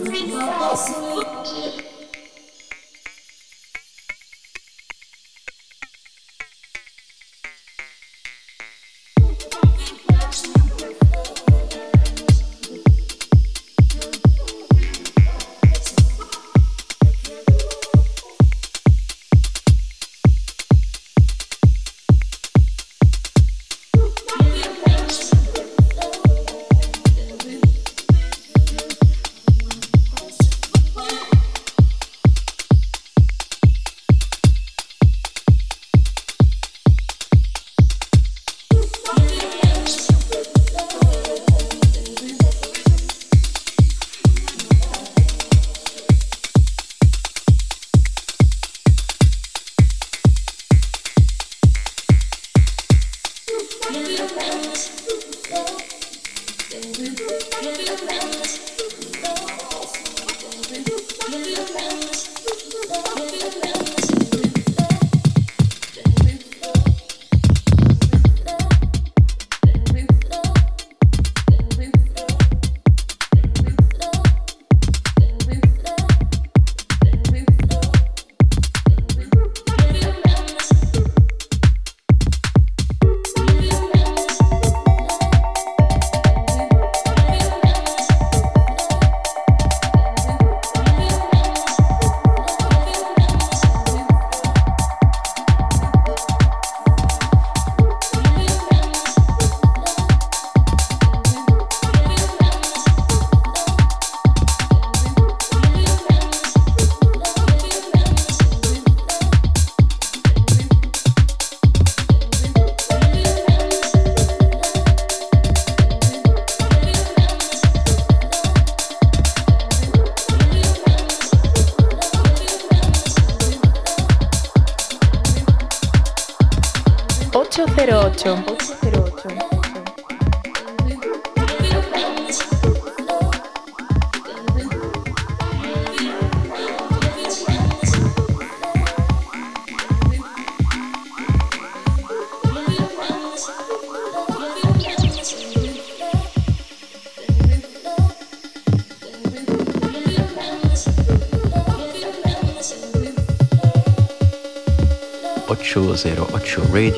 Thank you.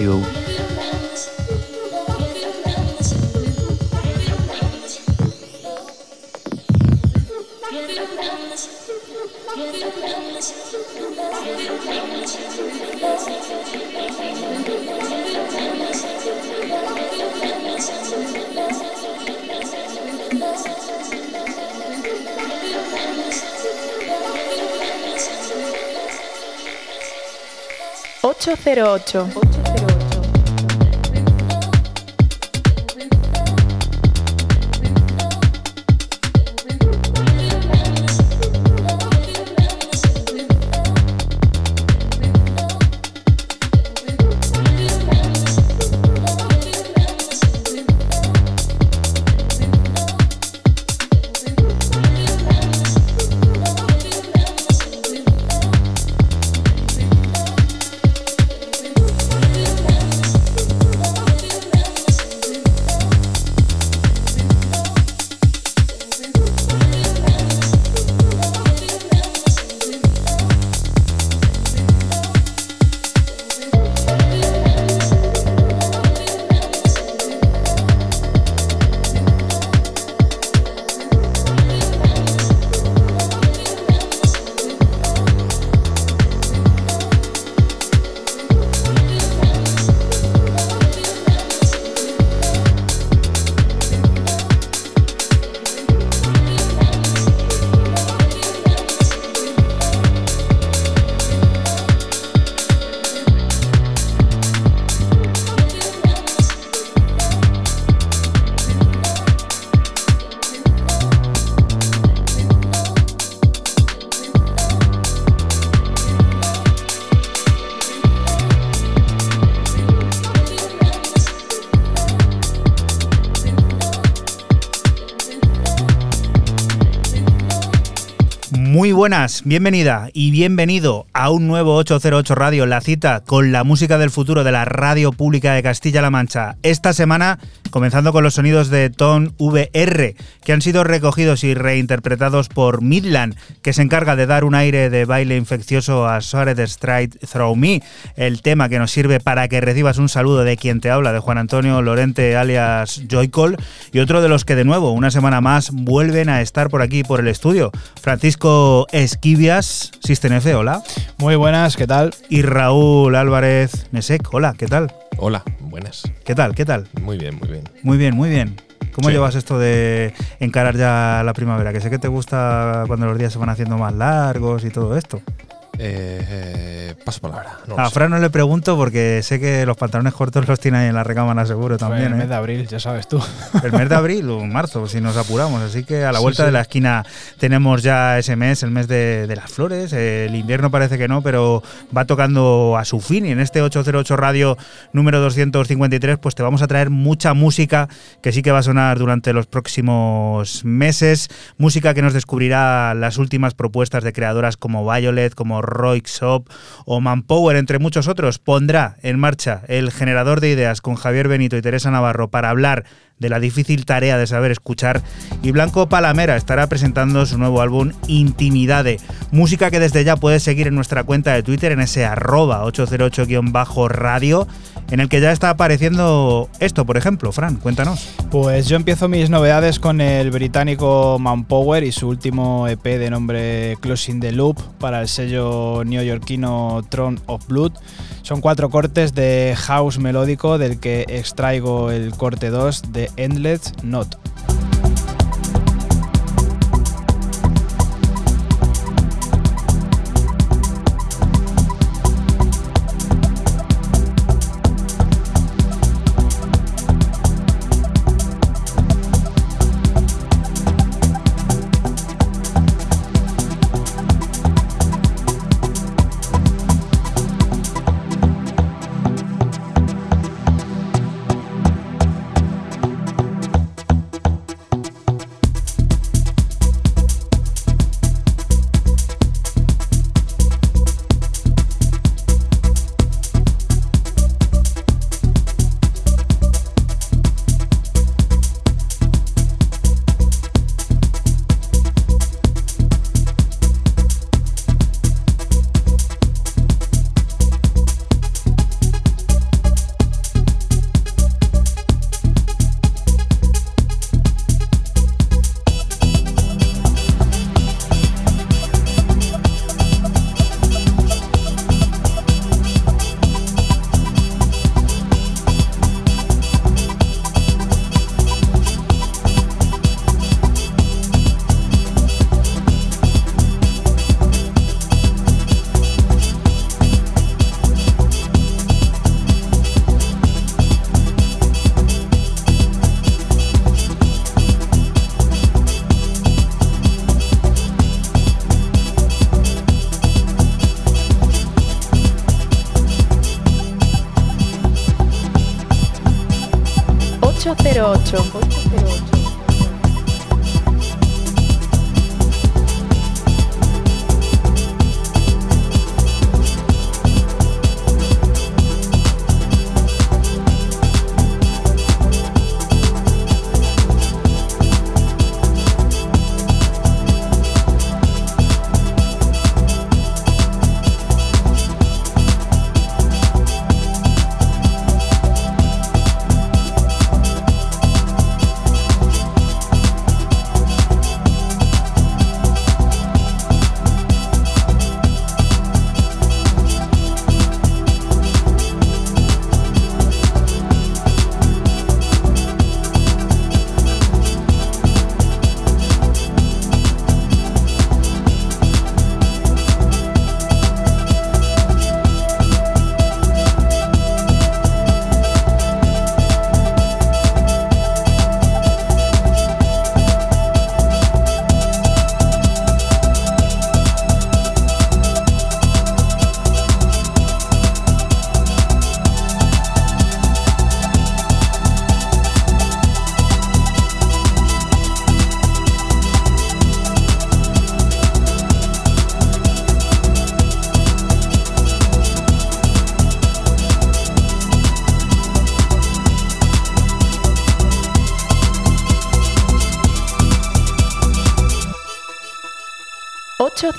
Radio. Ocho cero ocho. Buenas, bienvenida y bienvenido a un nuevo 808 Radio, la cita con la música del futuro de la radio pública de Castilla-La Mancha. Esta semana, comenzando con los sonidos de Ton VR, que han sido recogidos y reinterpretados por Midland, que se encarga de dar un aire de baile infeccioso a Soared Stride Throw Me, el tema que nos sirve para que recibas un saludo de quien te habla, de Juan Antonio Lorente alias Joycol, y otro de los que de nuevo, una semana más, vuelven a estar por aquí, por el estudio. Francisco Esquivias, System F, hola. Muy buenas, ¿qué tal? Y Raúl Álvarez Nesek, hola, ¿qué tal? Hola, buenas. ¿Qué tal? ¿Qué tal? Muy bien, muy bien. Muy bien, muy bien. ¿Cómo llevas esto de encarar ya la primavera? Que sé que te gusta cuando los días se van haciendo más largos y todo esto. Eh, eh, paso palabra. a Fran no le pregunto porque sé que los pantalones cortos los tiene ahí en la recámara seguro también. el mes ¿eh? de abril, ya sabes tú. El mes de abril o marzo, si nos apuramos. Así que a la vuelta de la esquina tenemos ya ese mes, el mes de, las flores. El invierno parece que no, pero va tocando a su fin. Y en este 808 Radio número 253, pues te vamos a traer mucha música que sí que va a sonar durante los próximos meses. Música que nos descubrirá las últimas propuestas de creadoras como Violet, como Roy Shop o Manpower, entre muchos otros, pondrá en marcha el generador de ideas con Javier Benito y Teresa Navarro para hablar de la difícil tarea de saber escuchar. Y Blanco Palamera estará presentando su nuevo álbum Intimidade, música que desde ya puedes seguir en nuestra cuenta de Twitter en ese arroba 808-radio en el que ya está apareciendo esto, por ejemplo. Fran, cuéntanos. Pues yo empiezo mis novedades con el británico Manpower y su último EP de nombre Closing the Loop para el sello neoyorquino Throne of Blood. Son cuatro cortes de house melódico del que extraigo el corte 2 de Endless Not.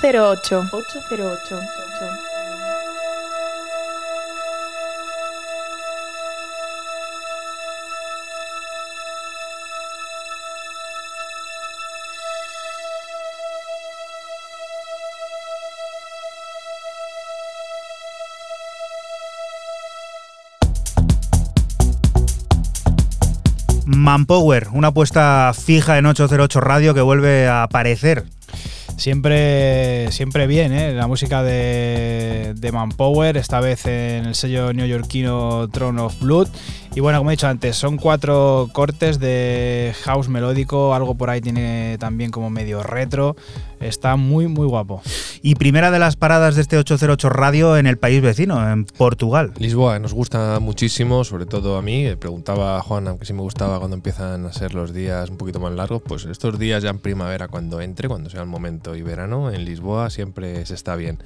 808. 808. Manpower, una apuesta fija en 808 Radio que vuelve a aparecer. Siempre, siempre bien, ¿eh? La música de, de Manpower, esta vez en el sello neoyorquino Throne of Blood. Y bueno, como he dicho antes, son cuatro cortes de house melódico, algo por ahí tiene también como medio retro. Está muy, muy guapo. Y primera de las paradas de este 808 Radio en el país vecino, en Portugal. Lisboa nos gusta muchísimo, sobre todo a mí. Eh, Preguntaba a Juan, aunque sí me gustaba cuando empiezan a ser los días un poquito más largos, pues estos días ya en primavera, cuando entre, cuando sea el momento, y verano, en Lisboa siempre se está bien.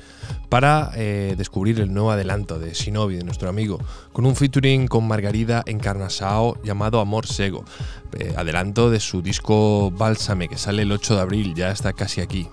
Para eh, descubrir el nuevo adelanto de Shinobi, de nuestro amigo, con un featuring con Margarida Encarnasao llamado Amor Sego. Eh, adelanto de su disco Bálsame, que sale el 8 de abril, ya está casi aquí.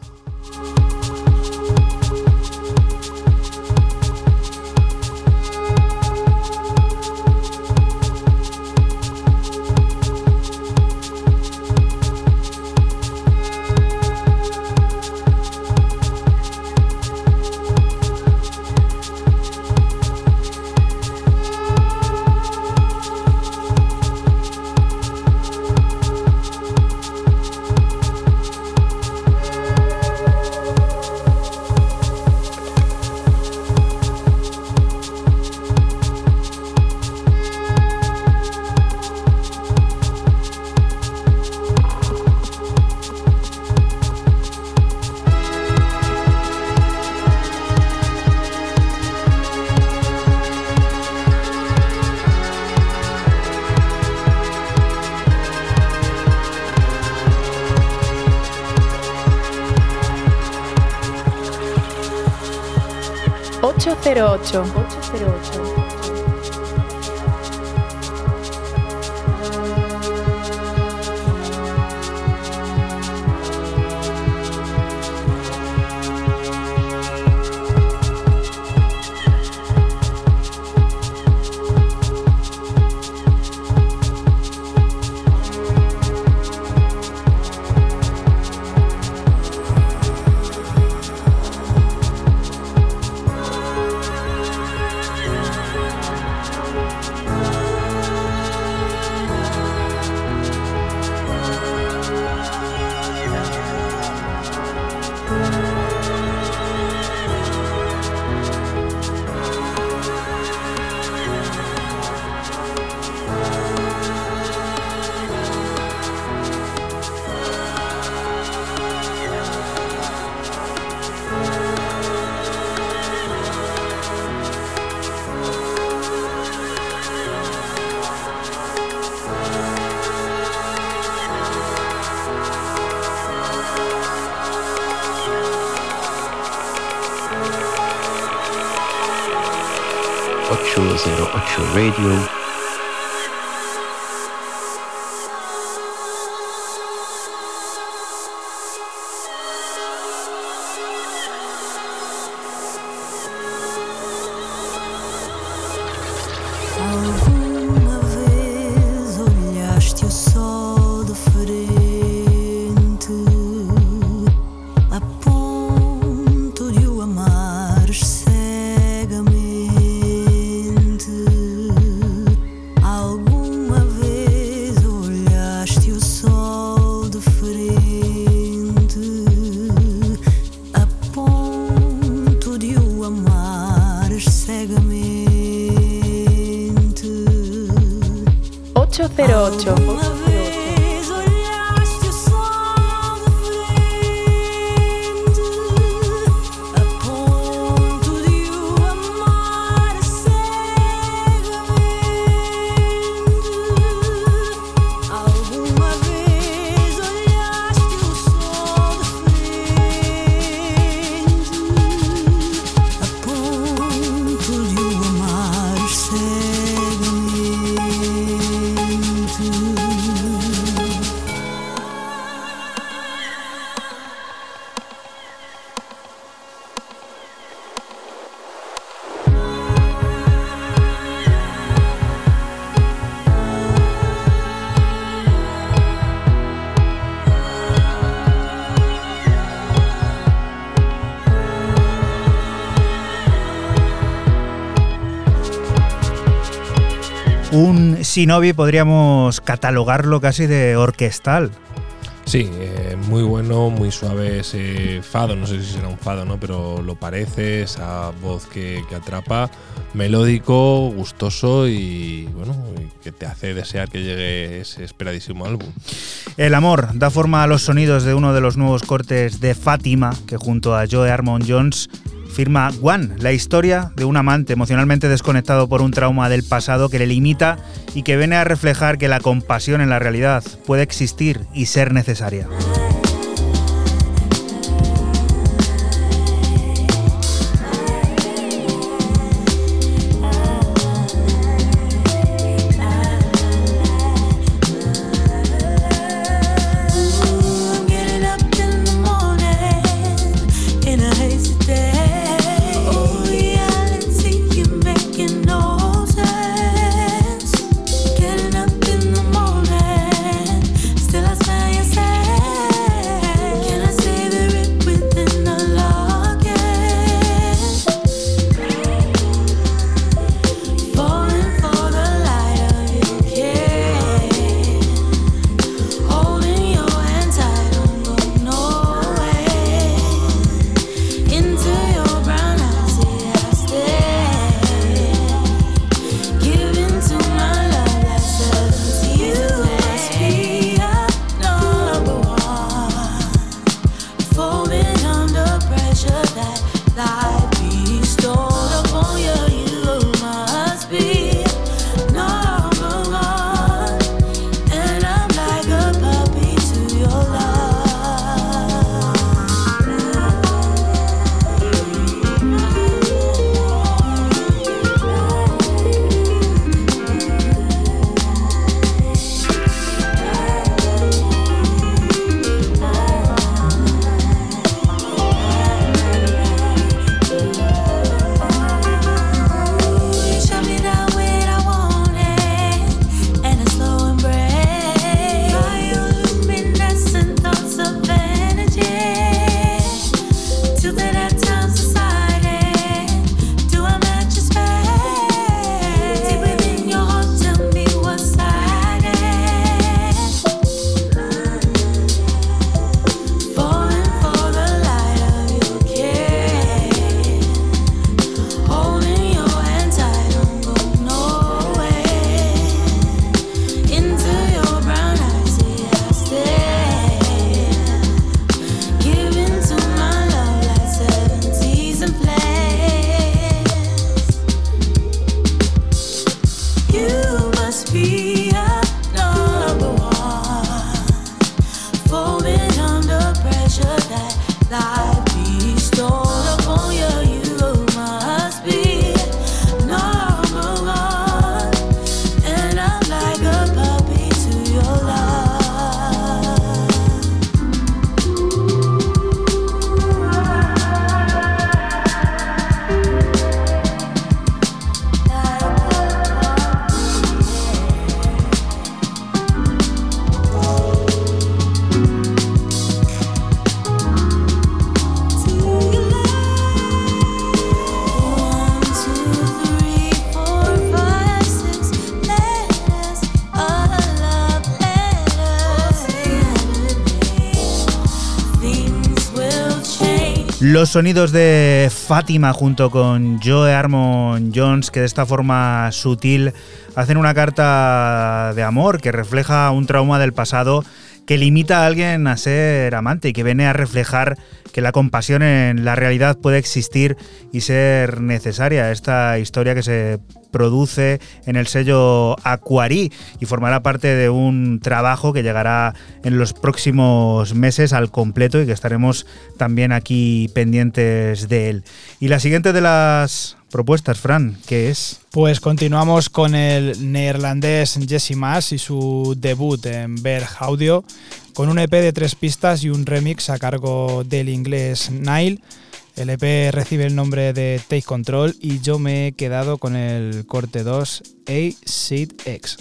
Shinobi podríamos catalogarlo casi de orquestal. Sí, eh, muy bueno, muy suave ese fado, no sé si será un fado, ¿no? Pero lo parece, esa voz que, que atrapa, melódico, gustoso y bueno, y que te hace desear que llegue ese esperadísimo álbum. El amor da forma a los sonidos de uno de los nuevos cortes de Fátima, que junto a Joe Armond Jones firma One, la historia de un amante emocionalmente desconectado por un trauma del pasado que le limita y que viene a reflejar que la compasión en la realidad puede existir y ser necesaria. Los sonidos de Fátima junto con Joe Armond Jones, que de esta forma sutil hacen una carta de amor que refleja un trauma del pasado que limita a alguien a ser amante y que viene a reflejar que la compasión en la realidad puede existir y ser necesaria. Esta historia que se produce en el sello Aquari y formará parte de un trabajo que llegará en los próximos meses al completo y que estaremos también aquí pendientes de él. Y la siguiente de las propuestas, Fran, ¿qué es? Pues continuamos con el neerlandés Jesse Maas y su debut en Berg Audio, con un EP de tres pistas y un remix a cargo del inglés Nile. El EP recibe el nombre de Take Control y yo me he quedado con el corte 2 A Seed X.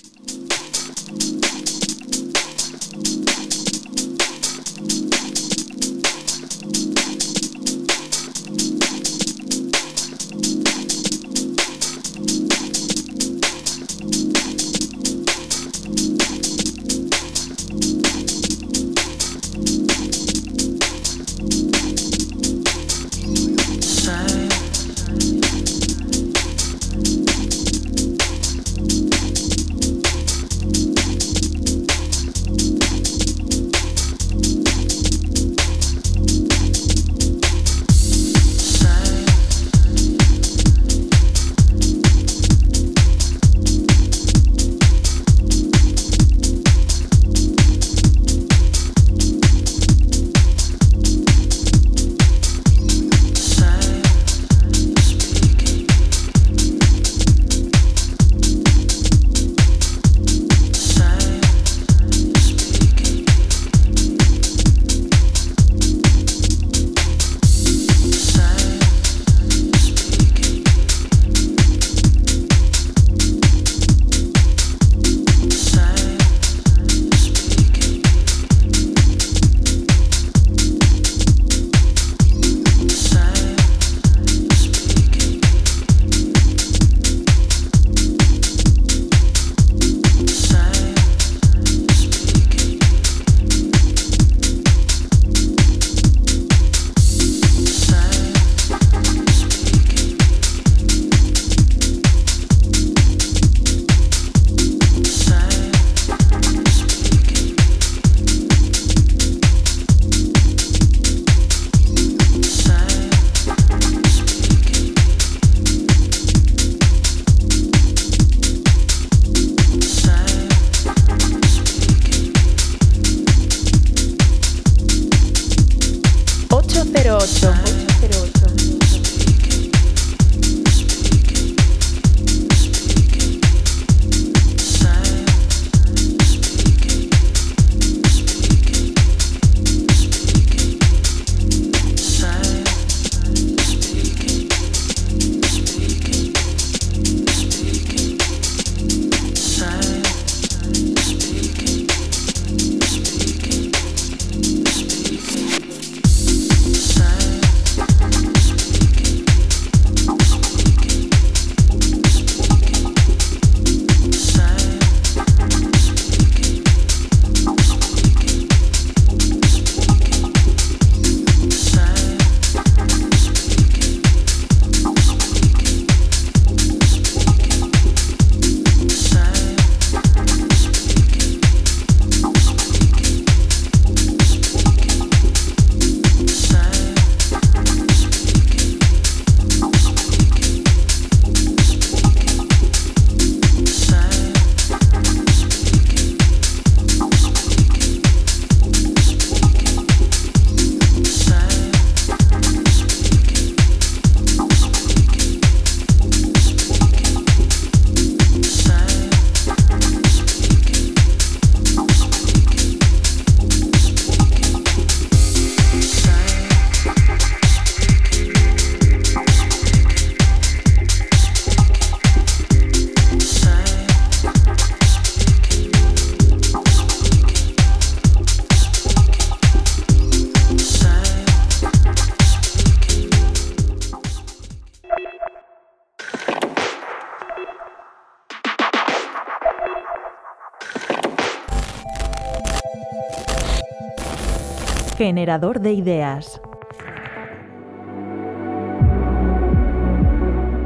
Generador de ideas.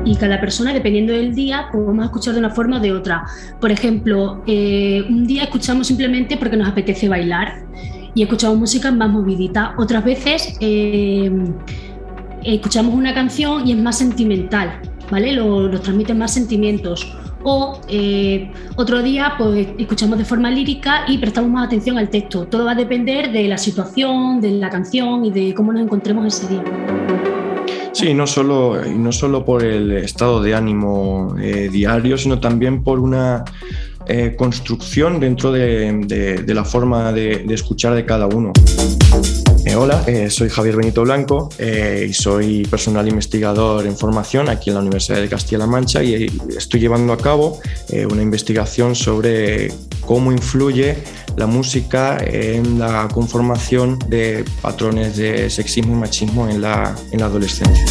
y cada persona, dependiendo del día, pues vamos a escuchar de una forma o de otra. Por ejemplo, eh, un día escuchamos simplemente porque nos apetece bailar y escuchamos música más movidita. Otras veces eh, escuchamos una canción y es más sentimental, ¿vale? Lo- nos transmite más sentimientos. O eh, otro día pues escuchamos de forma lírica y prestamos más atención al texto. Todo va a depender de la situación, de la canción y de cómo nos encontremos ese día. Sí, no solo, no solo por el estado de ánimo eh, diario, sino también por una eh, construcción dentro de, de- de la forma de, de escuchar de cada uno. Hola, eh, soy Javier Benito Blanco eh, y soy personal investigador en formación aquí en la Universidad de Castilla-La Mancha y eh, estoy llevando a cabo eh, una investigación sobre cómo influye la música en la conformación de patrones de sexismo y machismo en la, en la adolescencia.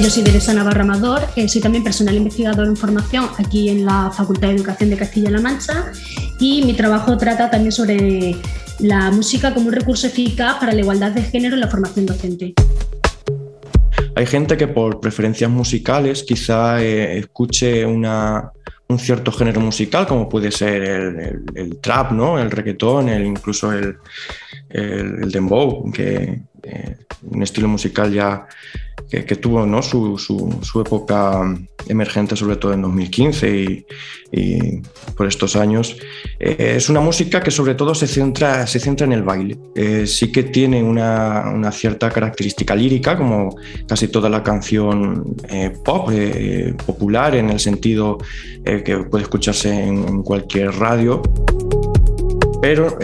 Yo soy Teresa Navarra Amador, eh, soy también personal investigador en formación aquí en la Facultad de Educación de Castilla-La Mancha y mi trabajo trata también sobre la música como un recurso eficaz para la igualdad de género en la formación docente. Hay gente que por preferencias musicales quizá eh, escuche una, un cierto género musical, como puede ser el, el- el trap, ¿no? el reggaetón, el, incluso el, el, dembow, que eh, un estilo musical ya que, que tuvo ¿no? su, su- su época emergente, sobre todo en 2015 y, y por estos años. Eh, es una música que sobre todo se centra, se centra en el baile. Eh, sí que tiene una, una cierta característica lírica, como casi toda la canción eh, pop, popular, en el sentido que puede escucharse en, cualquier radio. Pero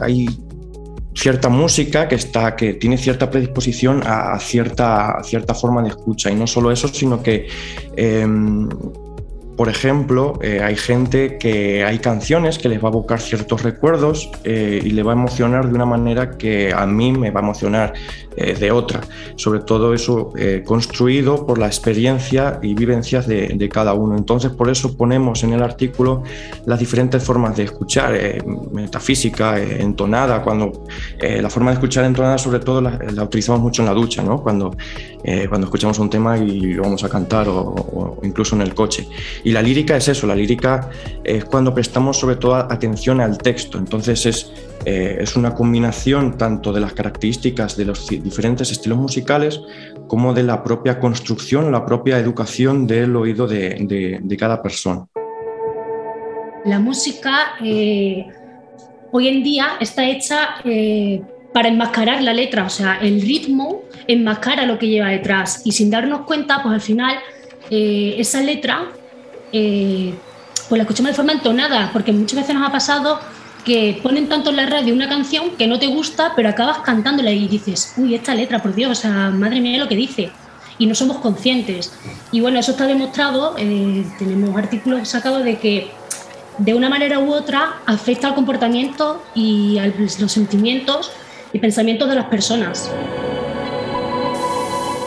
hay cierta música que, está, que tiene cierta predisposición a, a cierta, a cierta forma de escucha. Y no solo eso, sino que, em, por ejemplo, eh, hay gente que hay canciones que les va a evocar ciertos recuerdos eh, y le va a emocionar de una manera que a mí me va a emocionar eh, de otra. Sobre todo eso construido por la experiencia y vivencias de, cada uno. Entonces, por eso ponemos en el artículo las diferentes formas de escuchar, metafísica, entonada, cuando la forma de escuchar entonada sobre todo la, utilizamos mucho en la ducha, ¿no? cuando, cuando escuchamos un tema y lo vamos a cantar o, incluso en el coche. La lírica es eso, la lírica es cuando prestamos sobre todo atención al texto, entonces es, eh, es una combinación tanto de las características de los diferentes estilos musicales como de la propia construcción, la propia educación del oído de- de- cada persona. La música eh, hoy en día está hecha eh, para enmascarar la letra, o sea, el ritmo enmascara lo que lleva detrás y sin darnos cuenta, pues al final esa letra eh, pues la escuchamos de forma entonada, porque muchas veces nos ha pasado que ponen tanto en la radio una canción que no te gusta, pero acabas cantándola y dices, uy, esta letra, por Dios, o sea, madre mía lo que dice. Y no somos conscientes. Y bueno, eso está demostrado, eh, tenemos artículos sacados de que de una manera u otra afecta al comportamiento y a los sentimientos y pensamientos de las personas.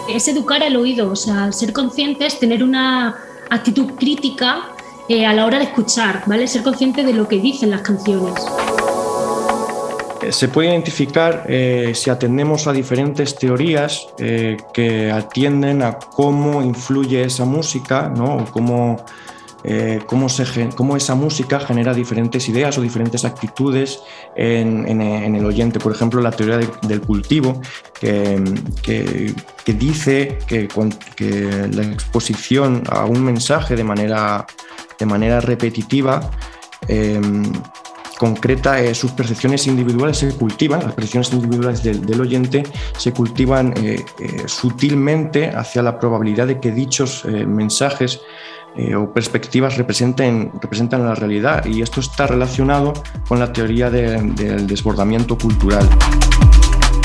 Es educar al oído, o sea, ser conscientes, tener una actitud crítica eh, a la hora de escuchar, ¿vale? Ser consciente de lo que dicen las canciones. Eh, Se puede identificar eh, si atendemos a diferentes teorías que atienden a cómo influye esa música, ¿no? O cómo, eh, cómo, se cómo esa música genera diferentes ideas o diferentes actitudes en, el oyente. Por ejemplo, la teoría de- del cultivo, que, que- dice que, que la exposición a un mensaje de manera, de manera repetitiva em, concreta, eh, sus percepciones individuales se cultivan, las percepciones individuales del, del oyente se cultivan eh, sutilmente hacia la probabilidad de que dichos mensajes eh, o perspectivas representen, representan la realidad y esto está relacionado con la teoría de- del desbordamiento cultural.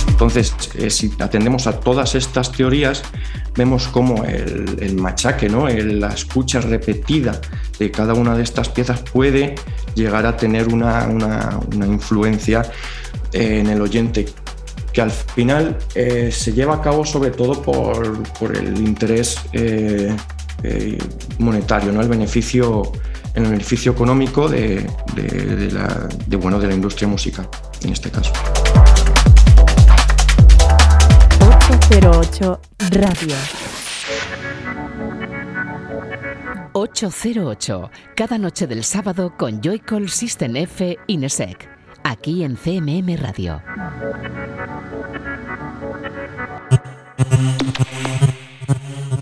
Entonces, eh, si atendemos a todas estas teorías, vemos cómo el, el machaque, ¿no? La escucha repetida de cada una de estas piezas puede llegar a tener una, una- influencia eh, en el oyente que al final se lleva a cabo sobre todo por, por el interés eh, monetario, ¿no? el, beneficio, el beneficio económico de, de- de la, de, bueno, de la industria musical, en este caso. 808 Radio. 808, cada noche del sábado con Joycall System F Inesec, aquí en CMM Radio.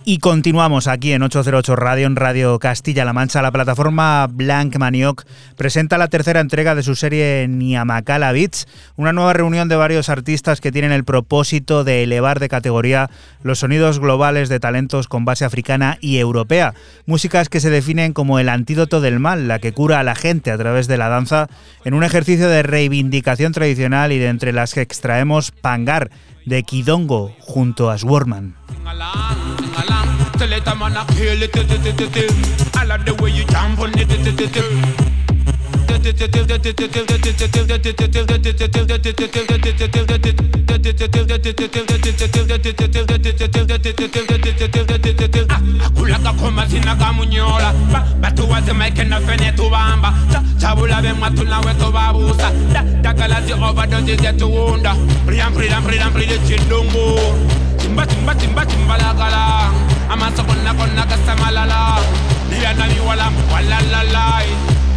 Y continuamos aquí en 808 Radio, en Radio Castilla-La Mancha. La plataforma Blank Manioc presenta la tercera entrega de su serie Niamakala Beats, una nueva reunión de varios artistas que tienen el propósito de elevar de categoría los sonidos globales de talentos con base africana y europea. Músicas que se definen como el antídoto del mal, la que cura a la gente a través de la danza, en un ejercicio de reivindicación tradicional y de entre las que extraemos Pangar de Kidongo junto a Swarman. kulaka koma zinakamwunyola batuwa zimaike nafene tubamba chavula vemwa tunawe tuvavusa takala ziovadozi zetuwunda mprilamprilaprilile chidungu chimba chimba chimba chimbalakala amasokona konakasamalala nivana viwala walalalae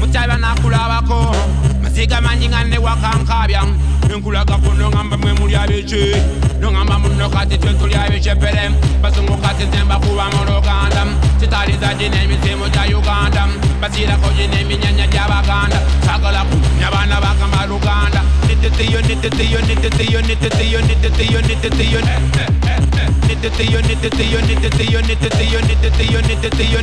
mutabana kulabako masiga manyi nga newakankabya enkulagako nongamba mwe muli abiki nongamba muno kati twe tuli abikepere basungu kati nze mbakuba mu luganda kitaliza gina emisimu gya uganda basira konyine eminyanya gy'abaganda sagala kumanya abaana bakamaluganda nititiyo nititiyo nititiyo nititiyo nititiyo nititiyo nititiyo nititiyo nititiyo nititiyo nititiyo nititiyo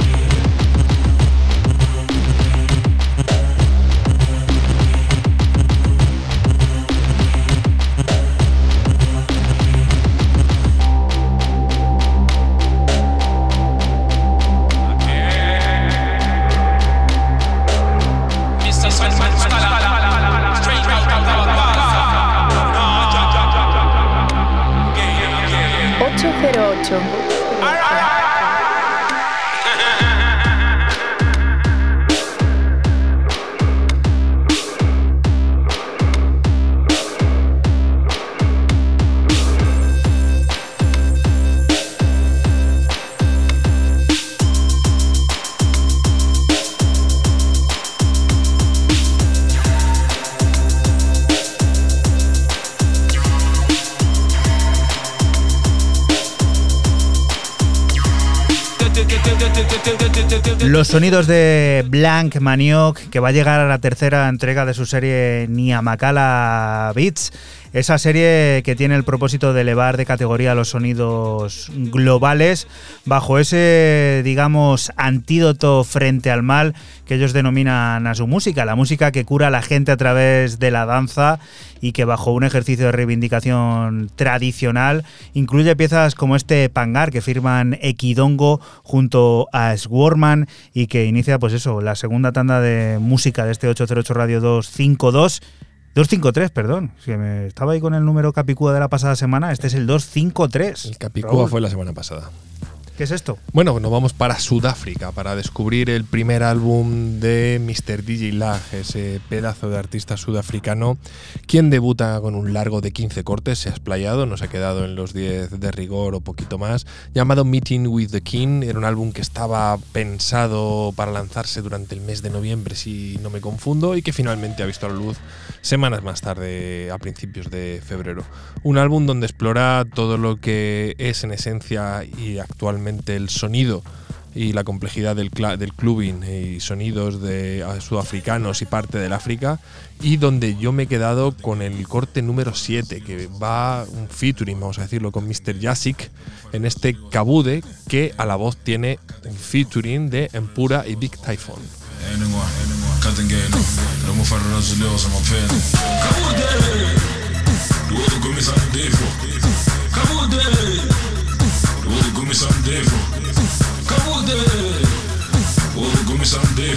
Los sonidos de Blank Manioc, que va a llegar a la tercera entrega de su serie Niamakala Beats, esa serie que tiene el propósito de elevar de categoría los sonidos globales bajo ese, digamos, antídoto frente al mal que ellos denominan a su música, la música que cura a la gente a través de la danza y que bajo un ejercicio de reivindicación tradicional incluye piezas como este Pangar que firman Equidongo junto a Swarman y que inicia pues eso, la segunda tanda de música de este 808 Radio 252 253, perdón. Que me estaba ahí con el número Capicúa de la pasada semana. Este es el 253. El Capicúa fue la semana pasada. ¿Qué es esto? Bueno, nos vamos para Sudáfrica para descubrir el primer álbum de Mr. DJ Lag, ese pedazo de artista sudafricano, quien debuta con un largo de 15 cortes, se ha explayado, no se ha quedado en los 10 de rigor o poquito más, llamado Meeting with the King. Era un álbum que estaba pensado para lanzarse durante el mes de noviembre, si no me confundo, y que finalmente ha visto la luz semanas más tarde, a principios de febrero. Un álbum donde explora todo lo que es en esencia y actualmente el sonido y la complejidad del, del y sonidos de sudafricanos y parte del África y donde yo me he quedado con el corte número 7 que va un featuring, vamos a decirlo, con Mr. Jasik en este Kabude que a la voz tiene un featuring de Empura y Big Typhoon. me something different. Kavulde. Will you give me you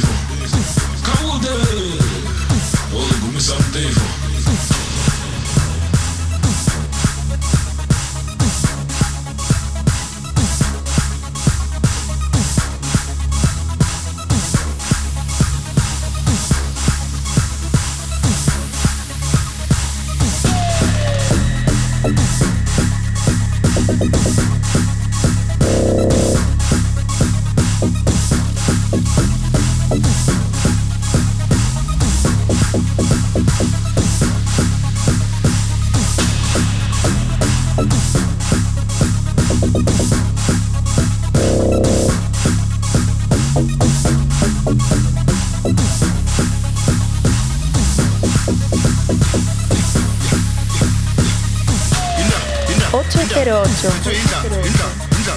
Asqueroso. Soy inda, inda, inda.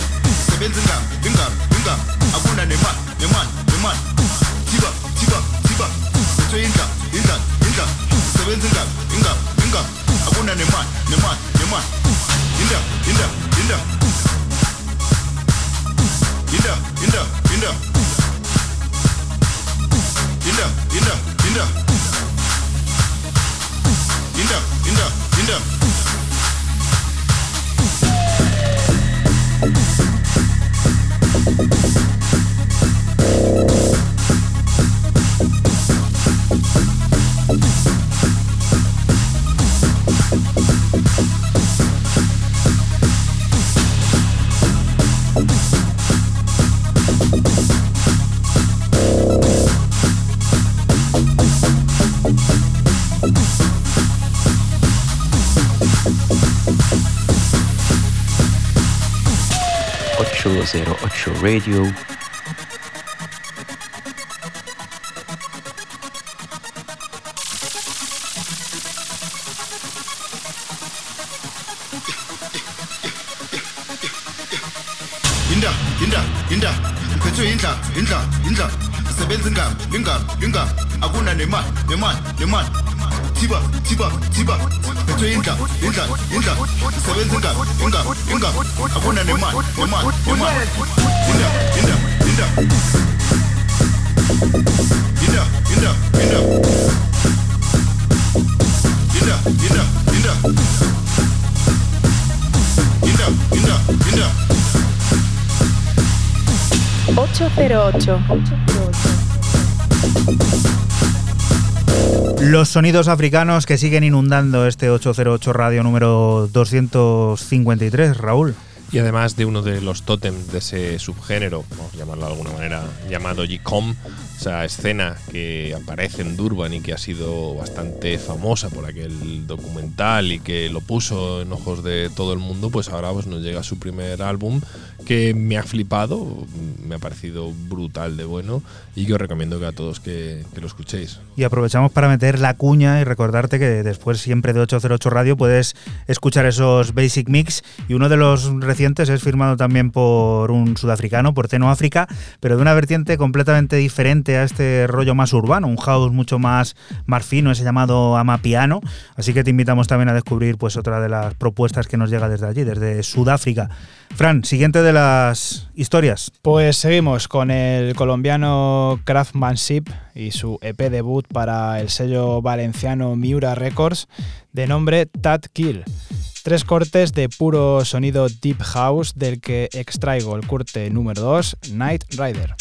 Sebenza inda, inda, inda. Akuna nema, nema, nema. Tiba, tiba, tiba. Soy inda, inda, inda. Sebenza inda, inda, inda. Akuna nema, nema, nema. Inda, inda, inda. Inda, inda, inda. Inda, inda, inda. Inda, inda, inda. 008 Radio. inda inda inda seven los sonidos africanos que siguen inundando este 808 radio número 253, Raúl. Y además de uno de los tótems de ese subgénero, vamos a llamarlo de alguna manera, llamado G-Com, esa escena que aparece en Durban y que ha sido bastante famosa por aquel documental y que lo puso en ojos de todo el mundo, pues ahora pues nos llega su primer álbum que me ha flipado, me ha parecido brutal de bueno y que os recomiendo que a todos que, que lo escuchéis. Y aprovechamos para meter la cuña y recordarte que después siempre de 808 Radio puedes escuchar esos Basic Mix y uno de los recientes es firmado también por un sudafricano, por Teno África, pero de una vertiente completamente diferente a este rollo más urbano, un house mucho más, más fino, ese llamado Amapiano. Así que te invitamos también a descubrir pues otra de las propuestas que nos llega desde allí, desde Sudáfrica. Fran, siguiente de las historias. Pues seguimos con el colombiano Craftsmanship y su EP debut para el sello valenciano Miura Records de nombre Tat Kill. Tres cortes de puro sonido deep house del que extraigo el corte número 2, Night Rider.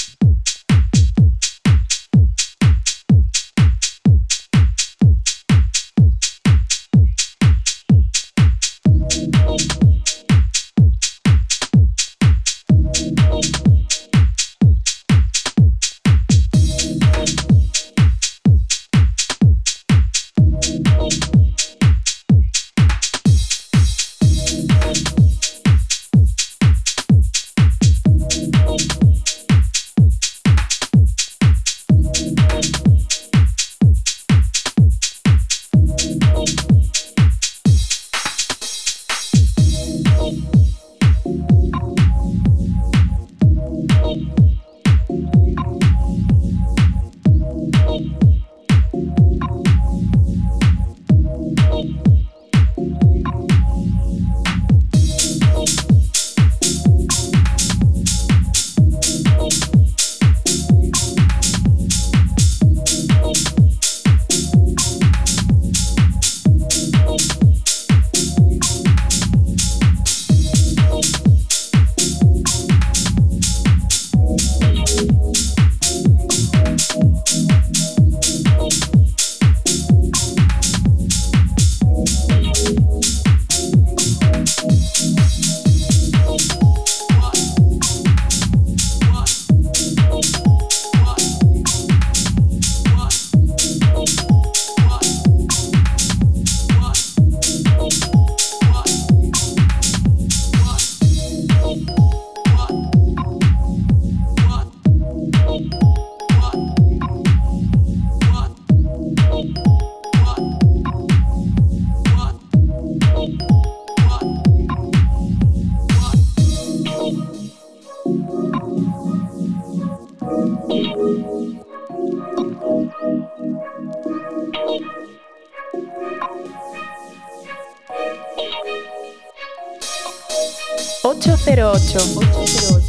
808. 808.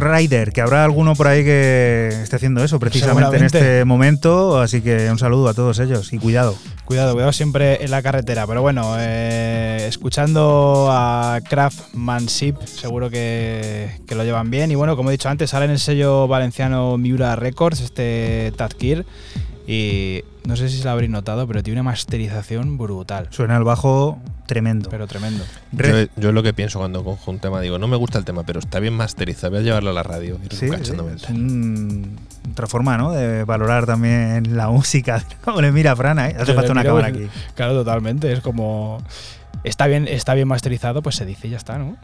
Rider, que habrá alguno por ahí que esté haciendo eso precisamente en este momento, así que un saludo a todos ellos y cuidado. Cuidado, cuidado siempre en la carretera, pero bueno, eh, escuchando a Craftmanship, seguro que, lo llevan bien y bueno, como he dicho antes, sale en el sello valenciano Miura Records, este Tadkir. Y no sé si se lo habréis notado, pero tiene una masterización brutal. Suena el bajo tremendo. Pero tremendo. Yo, yo lo que pienso cuando cojo un tema, digo, no me gusta el tema, pero está bien masterizado, voy a llevarlo a la radio. Y Sí, sí, el es un- otra forma, ¿no? De valorar también la música. Como le mira a Frana, ¿eh? Hace falta una cámara aquí. Claro, totalmente. Es como. Está bien, está bien masterizado, pues se dice y ya está, ¿no?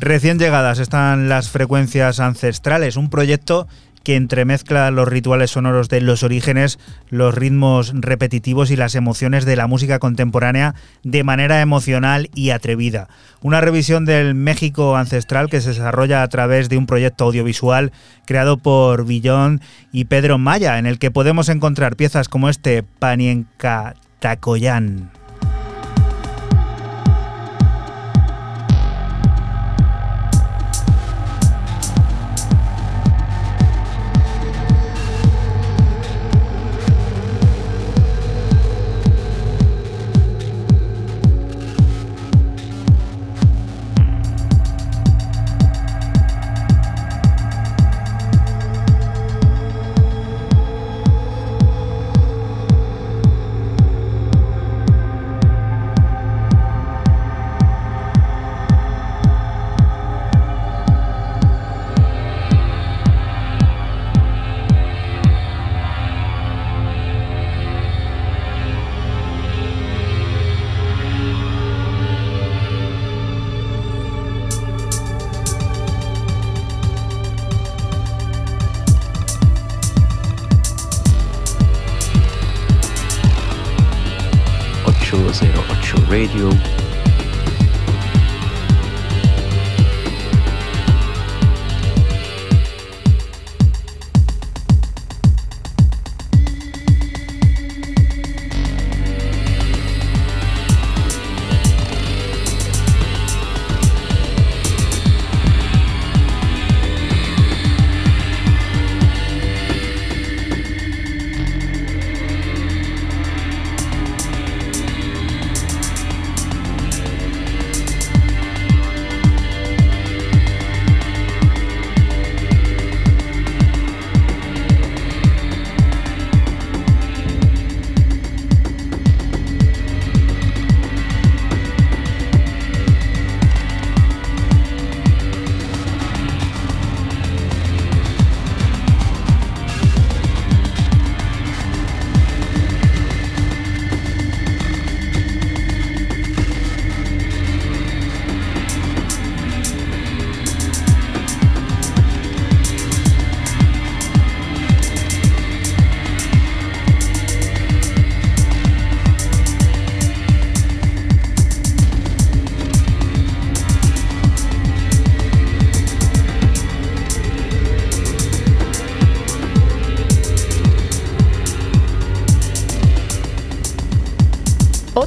Recién llegadas están las frecuencias ancestrales, un proyecto que entremezcla los rituales sonoros de los orígenes, los ritmos repetitivos y las emociones de la música contemporánea de manera emocional y atrevida. Una revisión del México ancestral que se desarrolla a través de un proyecto audiovisual creado por Billón y Pedro Maya, en el que podemos encontrar piezas como este Panienka Tacoyán.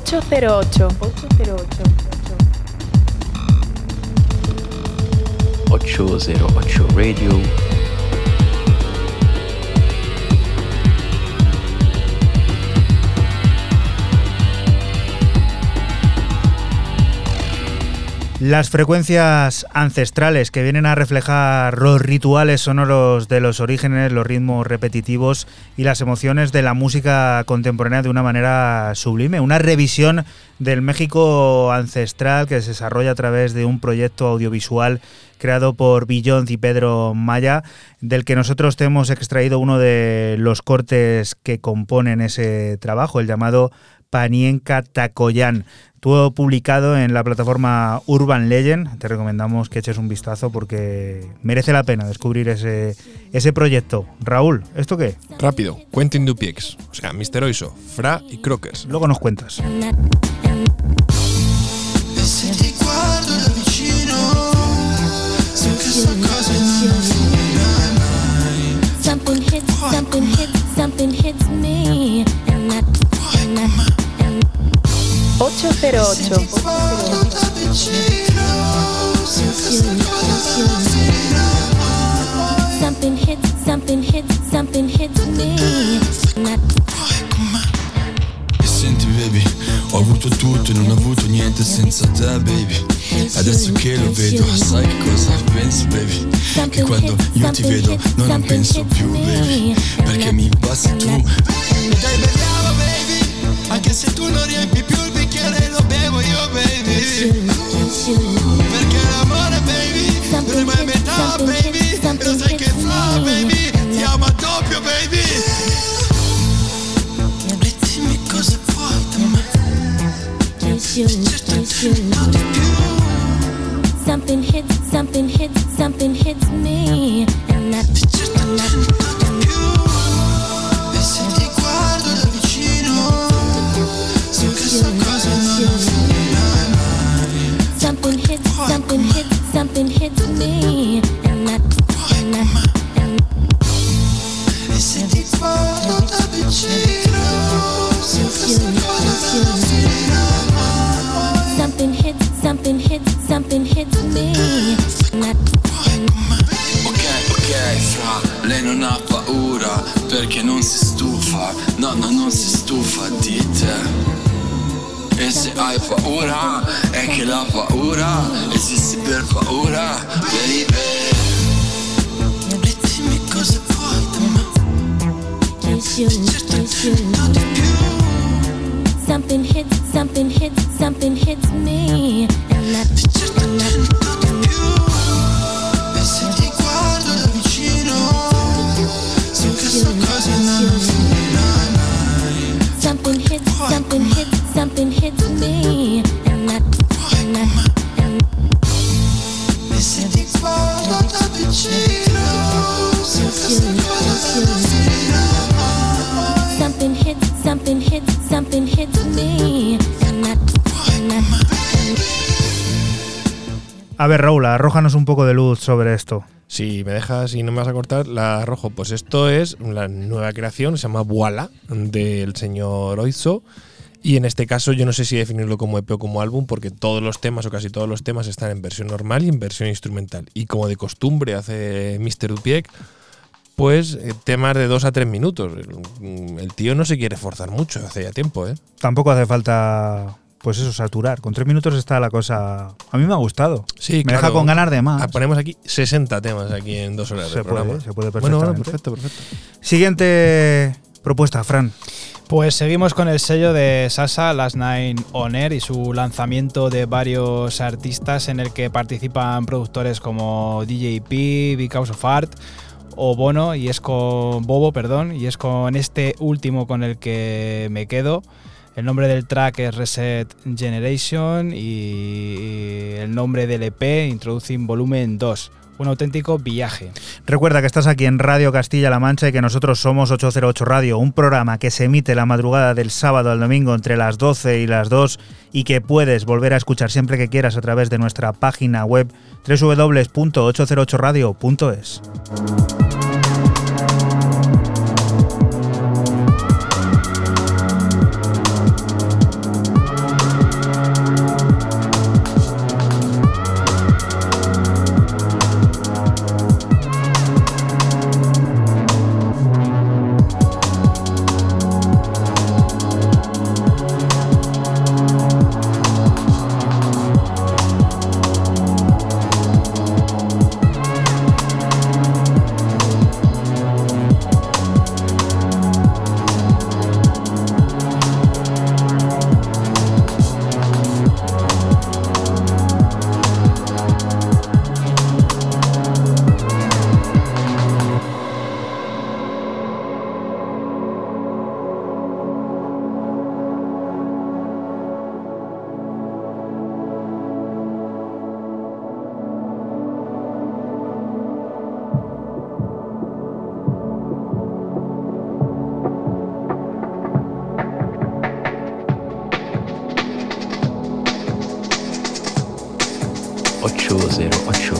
808. 808. 808 Radio Las frecuencias ancestrales que vienen a reflejar los rituales sonoros de los orígenes, los ritmos repetitivos y las emociones de la música contemporánea de una manera sublime. Una revisión del México ancestral que se desarrolla a través de un proyecto audiovisual creado por Billond y Pedro Maya, del que nosotros te hemos extraído uno de los cortes que componen ese trabajo, el llamado Panienka Tacoyán. Estuvo publicado en la plataforma Urban Legend. Te recomendamos que eches un vistazo porque merece la pena descubrir ese, ese proyecto. Raúl, ¿esto qué? Rápido, Quentin Dupiex, o sea, Mr. Oiso, Fra y Crockers. Luego nos cuentas. 08. Something hits, something hits, something hits me. E senti baby, ho avuto tutto e non ho avuto niente senza te baby. Adesso che lo vedo, sai che cosa penso baby? Che quando io ti vedo non, penso più baby. Perché mi passi tu. E dai beviamo baby, anche se tu non riempi più il bicchiere lo bevo io baby. Perché l'amore baby non è mai metà baby. Lo sai che fa baby? Ti amo a doppio baby. E dimmi cosa vuoi da me? It's Y no me vas a cortar, la arrojo. Pues esto es la nueva creación, se llama Voila, del señor Oizo. Y en este caso yo no sé si definirlo como EP o como álbum, porque todos los temas o casi todos los temas están en versión normal y en versión instrumental. Y como de costumbre hace Mr. Dupiek, pues eh, temas de dos a tres minutos. El, el tío no se quiere forzar mucho, hace ya tiempo, ¿eh? Tampoco hace falta, pues eso, saturar. Con tres minutos está la cosa. A mí me ha gustado. Sí, me deja con ganas de más. Ah, Ponemos aquí 60 temas aquí en dos horas Se de programa. puede, se puede Bueno, bueno, perfectamente. perfecto, perfecto. Siguiente propuesta, Fran. Pues seguimos con el sello de Sasa, Last Nine On Air, y su lanzamiento de varios artistas en el que participan productores como DJP, Because of Art o Bono, y es con Bobo, perdón, y es con este último con el que me quedo. El nombre del track es Reset Generation y el nombre del EP Introducing Volumen 2. Un auténtico viaje. Recuerda que estás aquí en Radio Castilla-La Mancha y que nosotros somos 808 Radio, un programa que se emite la madrugada del sábado al domingo entre las 12 y las 2 y que puedes volver a escuchar siempre que quieras a través de nuestra página web www.808radio.es.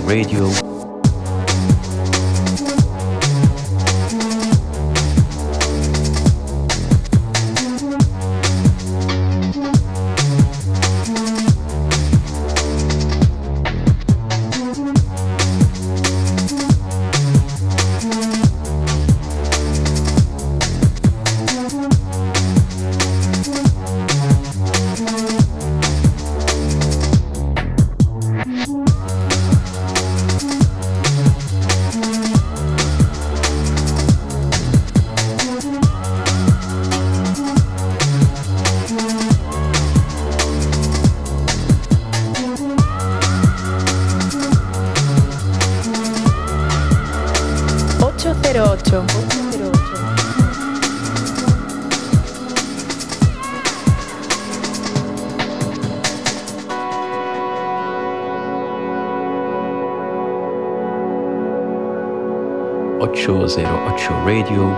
Radio. Radio.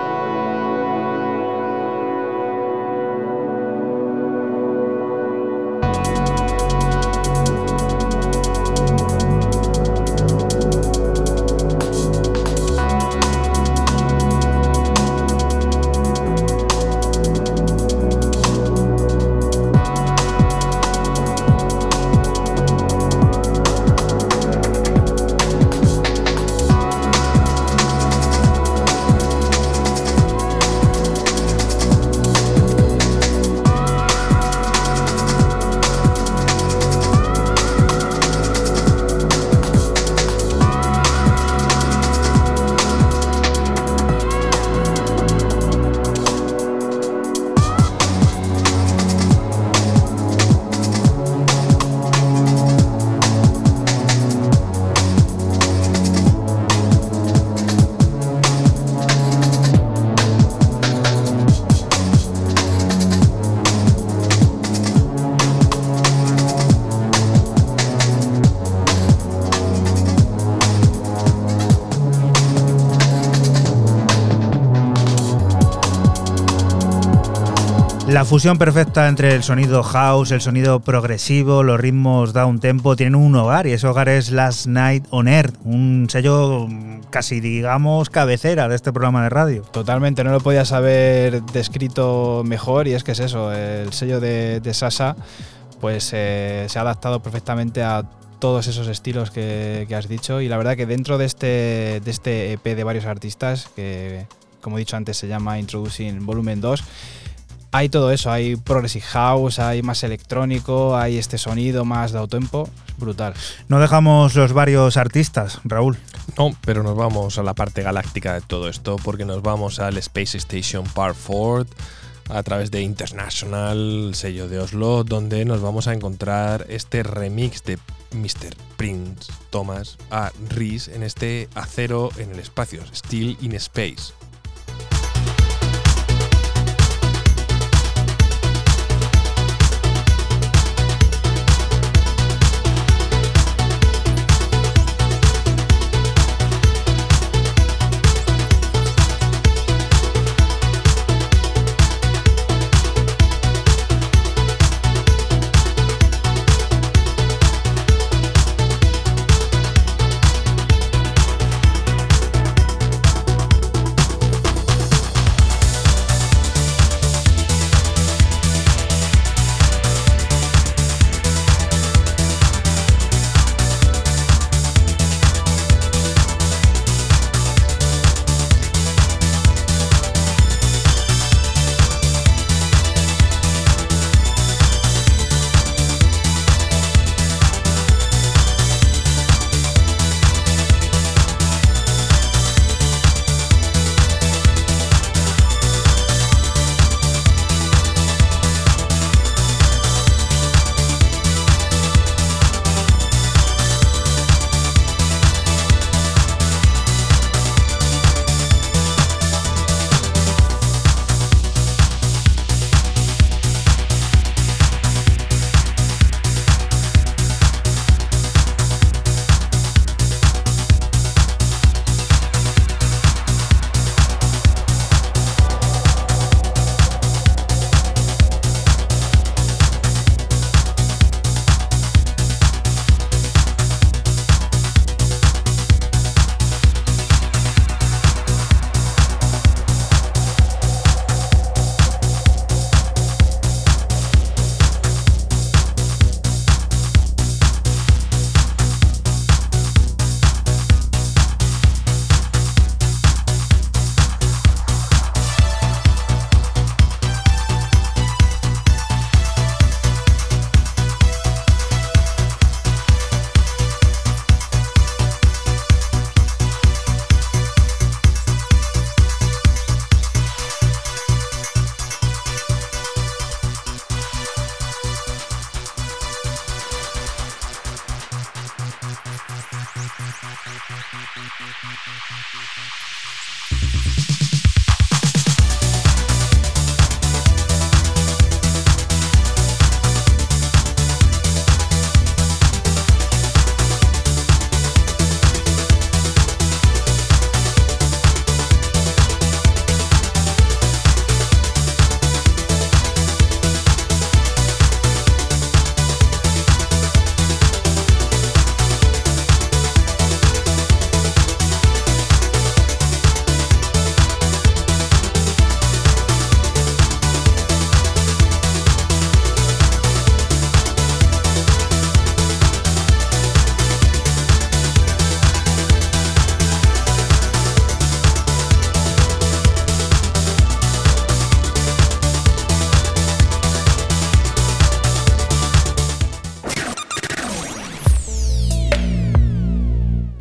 Fusión perfecta entre el sonido house, el sonido progresivo, los ritmos down tempo tienen un hogar y ese hogar es Last Night on Earth, un sello mm, casi digamos cabecera de este programa de radio. Totalmente, no lo podías haber descrito mejor y es que es eso, el sello de, de Sasa pues eh, se ha adaptado perfectamente a todos esos estilos que, has dicho y la verdad que dentro de este, de este EP de varios artistas que como he dicho antes se llama Introducing Volumen 2 hay todo eso, hay progressive house, hay más electrónico, hay este sonido más de autempo, brutal. No dejamos los varios artistas, Raúl. No, pero nos vamos a la parte galáctica de todo esto porque nos vamos al Space Station Part 4 a través de International, sello de Oslo, donde nos vamos a encontrar este remix de Mr. Prince Thomas a Reese en este acero en el espacio, Steel in Space.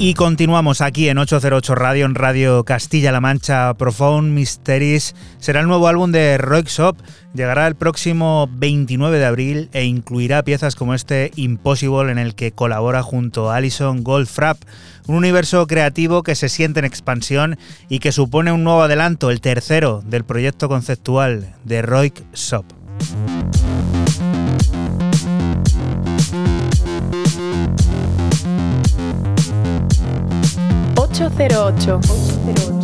Y continuamos aquí en 808 Radio, en Radio Castilla-La Mancha. Profound Mysteries será el nuevo álbum de Rock Shop. Llegará el próximo 29 de abril e incluirá piezas como este Impossible en el que colabora junto a Alison Goldfrapp. Un universo creativo que se siente en expansión y que supone un nuevo adelanto, el tercero del proyecto conceptual de Roy Shop. 808. 808.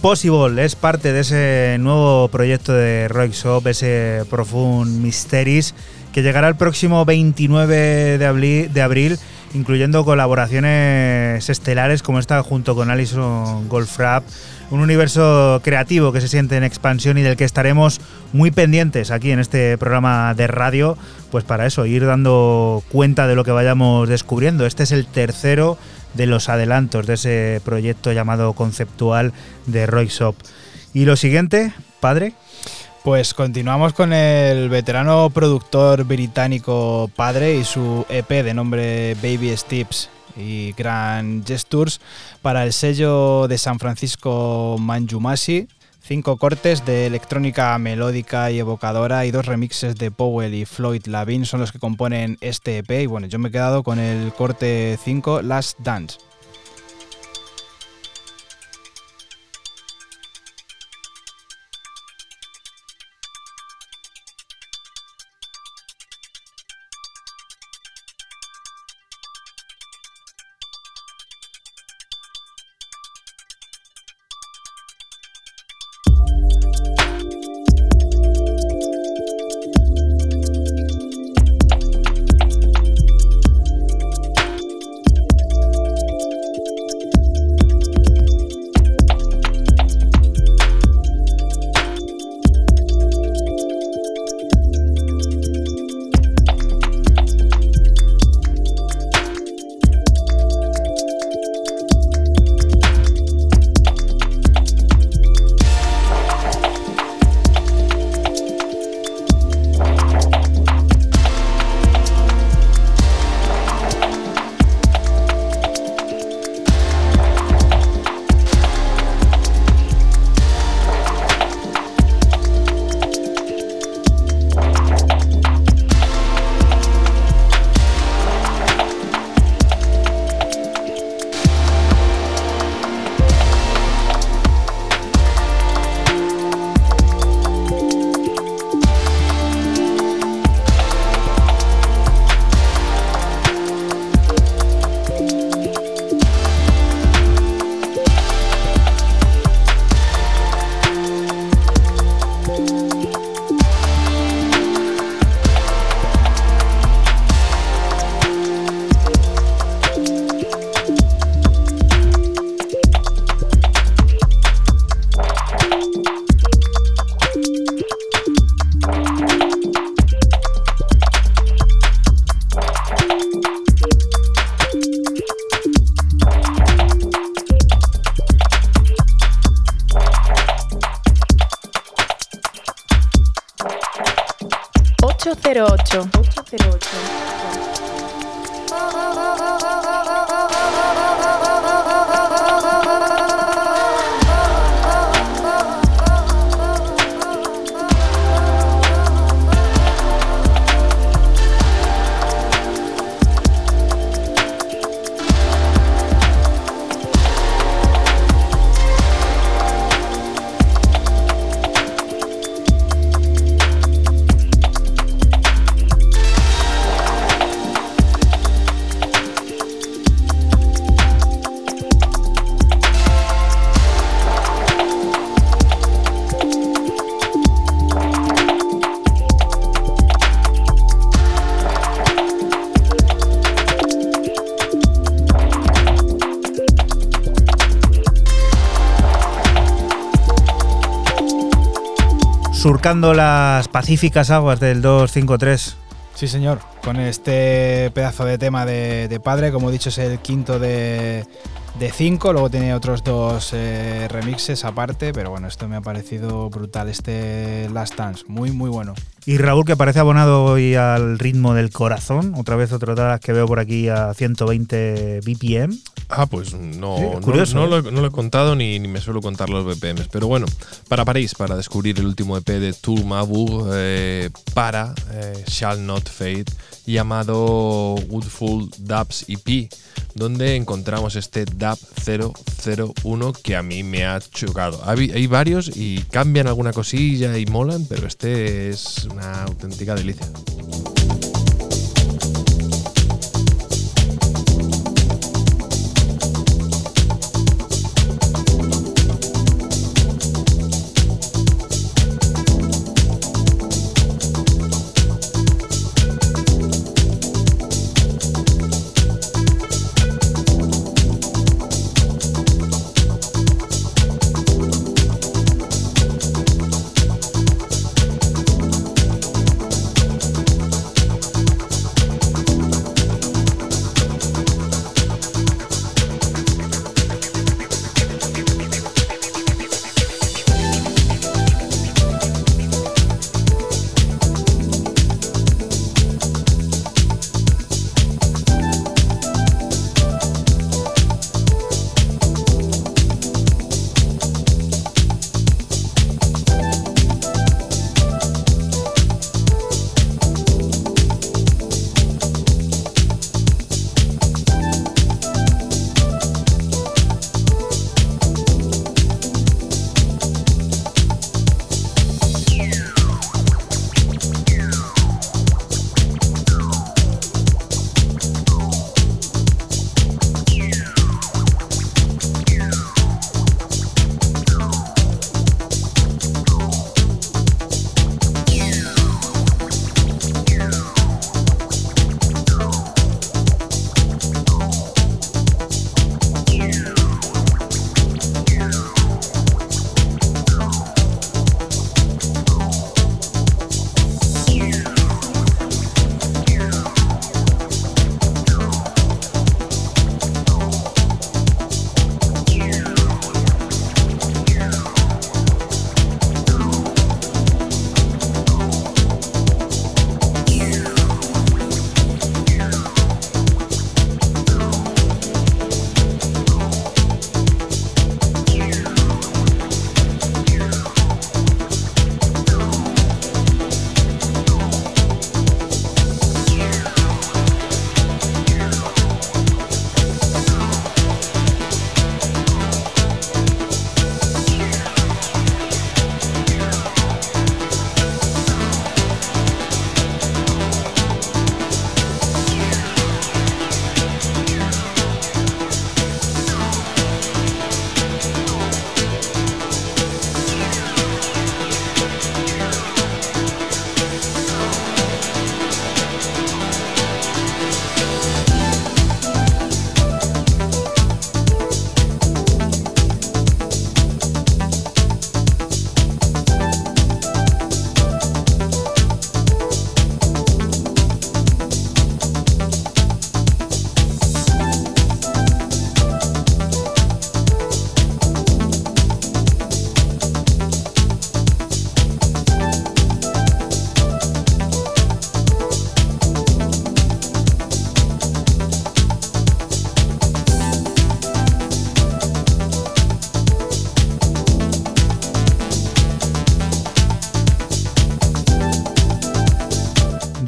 Impossible es parte de ese nuevo proyecto de Roy Shop, ese Profound Mysteries, que llegará el próximo 29 de abril, de abril, incluyendo colaboraciones estelares como esta junto con Alison Goldfrapp. Un universo creativo que se siente en expansión y del que estaremos muy pendientes aquí en este programa de radio, pues para eso, ir dando cuenta de lo que vayamos descubriendo. Este es el tercero de los adelantos de ese proyecto llamado conceptual de Roy Shop. Y lo siguiente, padre. Pues continuamos con el veterano productor británico Padre y su EP de nombre Baby Steps y Grand Gestures para el sello de San Francisco Manjumasi. Cinco cortes de electrónica melódica y evocadora y dos remixes de Powell y Floyd Lavin son los que componen este EP. Y bueno, yo me he quedado con el corte 5, Last Dance. número 8. Surcando las pacíficas aguas del 253. Sí, señor. Con este pedazo de tema de, de padre, como he dicho, es el quinto de, de cinco. Luego tiene otros dos eh, remixes aparte, pero bueno, esto me ha parecido brutal. Este Last Dance, muy, muy bueno. Y Raúl, que parece abonado hoy al ritmo del corazón. Otra vez otro track que veo por aquí a 120 BPM. Ah, pues no, Sí, no- curioso, no, ¿eh? lo, he- no lo he contado ni, ni me suelo contar los BPMs. Pero bueno, para París, para descubrir el último EP de Tour Mabour eh, para eh, Shall Not Fade, llamado Woodful Dubs EP, donde encontramos este Dub 001 que a mí me ha chocado. Hay, hay varios y cambian alguna cosilla y molan, pero este es una auténtica delicia.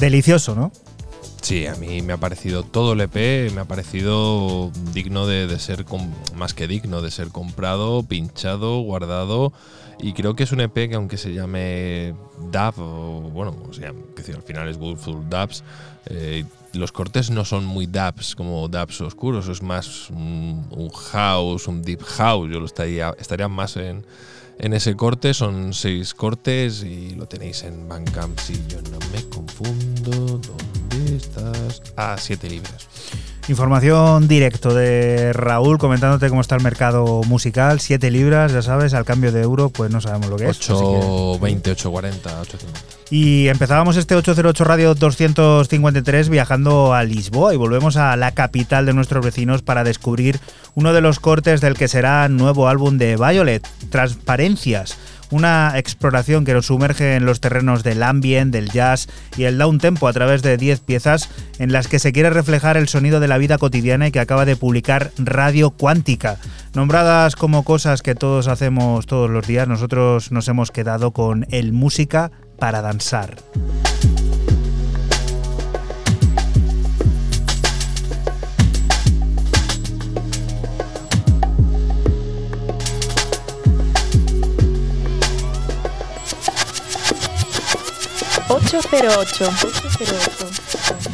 Delicioso, ¿no? Sí, a mí me ha parecido todo el EP, me ha parecido digno de, ser, más que digno, de ser comprado, pinchado, guardado. Y creo que es un EP que aunque se llame Dub, o bueno, al final es Woodful Dubs, eh, los cortes no son muy dubs como dubs oscuros, es más un, un house, un deep house. Yo lo estaría, estaría más en, en ese corte. Son seis cortes y lo tenéis en Bandcamp. Si yo no me confundo, ¿dónde estás? Ah, siete libras. Información directo de Raúl comentándote cómo está el mercado musical. 7 libras, ya sabes, al cambio de euro, pues no sabemos lo que es. así que- 820, 840, 850. Y empezábamos este 808 Radio 253 viajando a Lisboa y volvemos a la capital de nuestros vecinos para descubrir uno de los cortes del que será nuevo álbum de Violet, Transparencias. Una exploración que nos sumerge en los terrenos del ambient, del jazz y el down tempo a través de 10 piezas en las que se quiere reflejar el sonido de la vida cotidiana y que acaba de publicar Radio Cuántica. Nombradas como cosas que todos hacemos todos los días, nosotros nos hemos quedado con el música para danzar. 808. 808.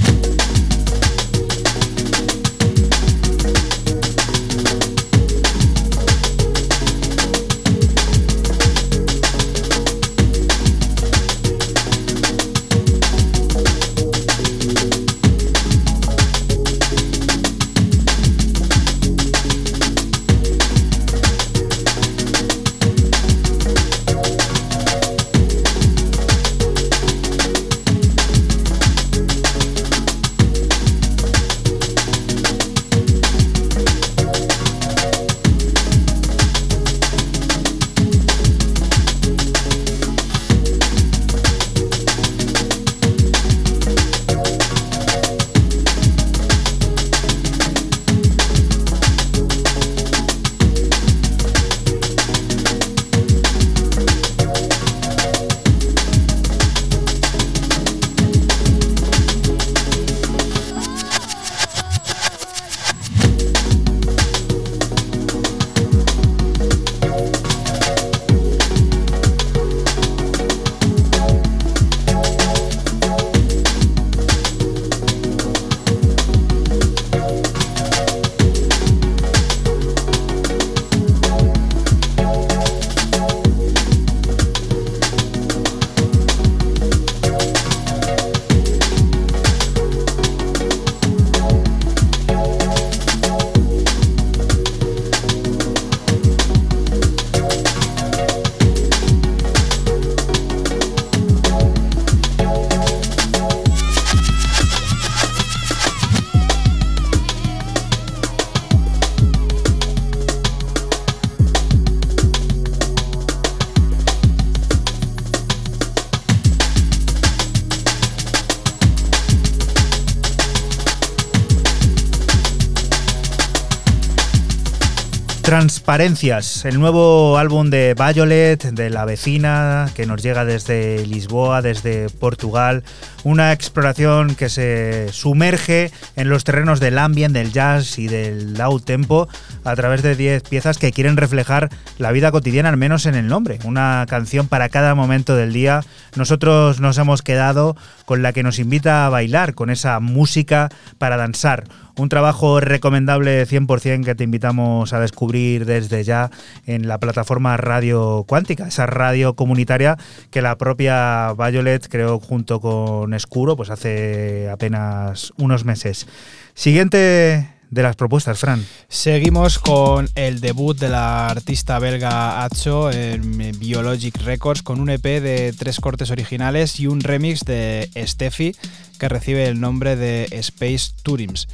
Carencias, el nuevo álbum de Violet, de la vecina, que nos llega desde Lisboa, desde Portugal. Una exploración que se sumerge en los terrenos del ambient, del jazz y del loud tempo a través de 10 piezas que quieren reflejar la vida cotidiana, al menos en el nombre. Una canción para cada momento del día. Nosotros nos hemos quedado con la que nos invita a bailar, con esa música para danzar un trabajo recomendable 100% que te invitamos a descubrir desde ya en la plataforma Radio Cuántica, esa radio comunitaria que la propia Violet creó junto con Escuro pues hace apenas unos meses. Siguiente de las propuestas, Fran. Seguimos con el debut de la artista belga Acho en Biologic Records con un EP de tres cortes originales y un remix de Steffi que recibe el nombre de Space Turims.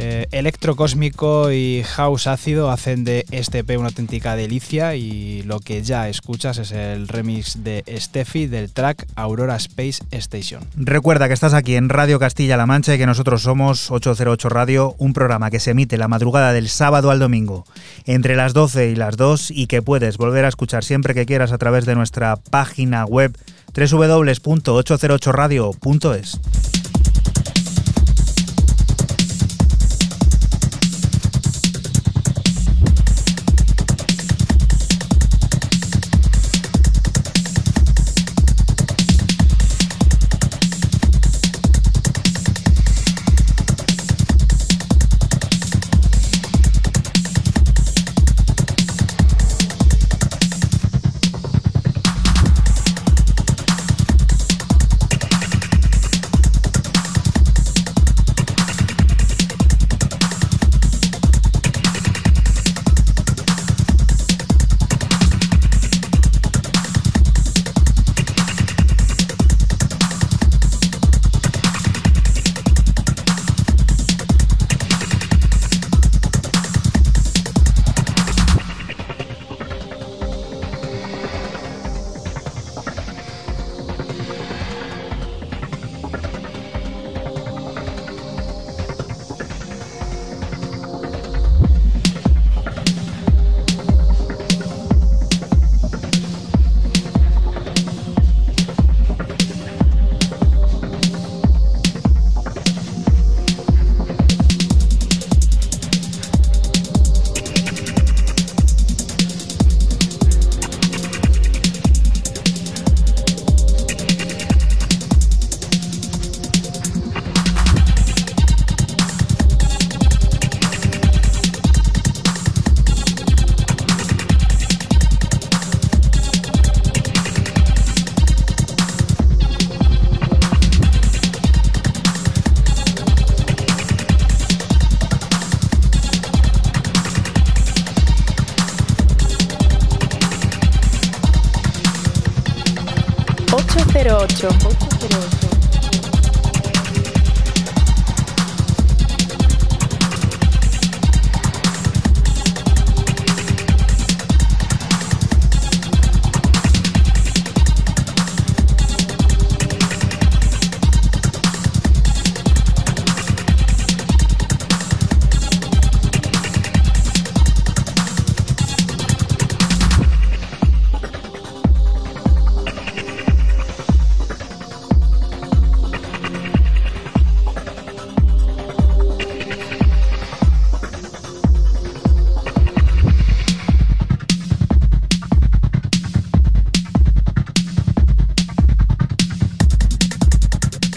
Eh, electrocósmico y house ácido hacen de este EP una auténtica delicia y lo que ya escuchas es el remix de Steffi del track Aurora Space Station. Recuerda que estás aquí en Radio Castilla-La Mancha y que nosotros somos 808 Radio, un programa que se emite la madrugada del sábado al domingo entre las 12 y las 2 y que puedes volver a escuchar siempre que quieras a través de nuestra página web www.808radio.es.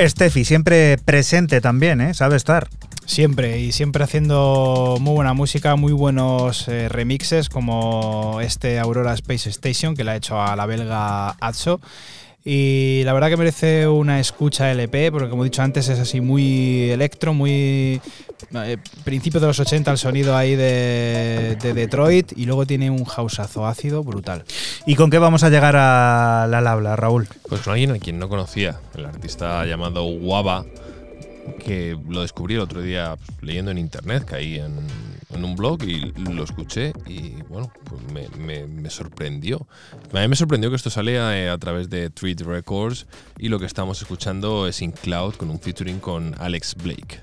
Steffi, siempre presente también, ¿eh? Sabe estar. Siempre, y siempre haciendo muy buena música, muy buenos eh, remixes, como este Aurora Space Station, que le ha hecho a la belga Atso. Y la verdad que merece una escucha LP, porque como he dicho antes, es así muy electro, muy. Eh, principio de los 80, el sonido ahí de, de Detroit, y luego tiene un houseazo ácido brutal. ¿Y con qué vamos a llegar a la habla, Raúl? Pues con alguien a quien no conocía, artista llamado Waba, que lo descubrí el otro día pues, leyendo en internet, caí en, en un blog y lo escuché y bueno, pues me, sorprendió. A mí me sorprendió que esto salía eh, a través de Treat Records y lo que estamos escuchando es In Cloud con un featuring con Alex Blake.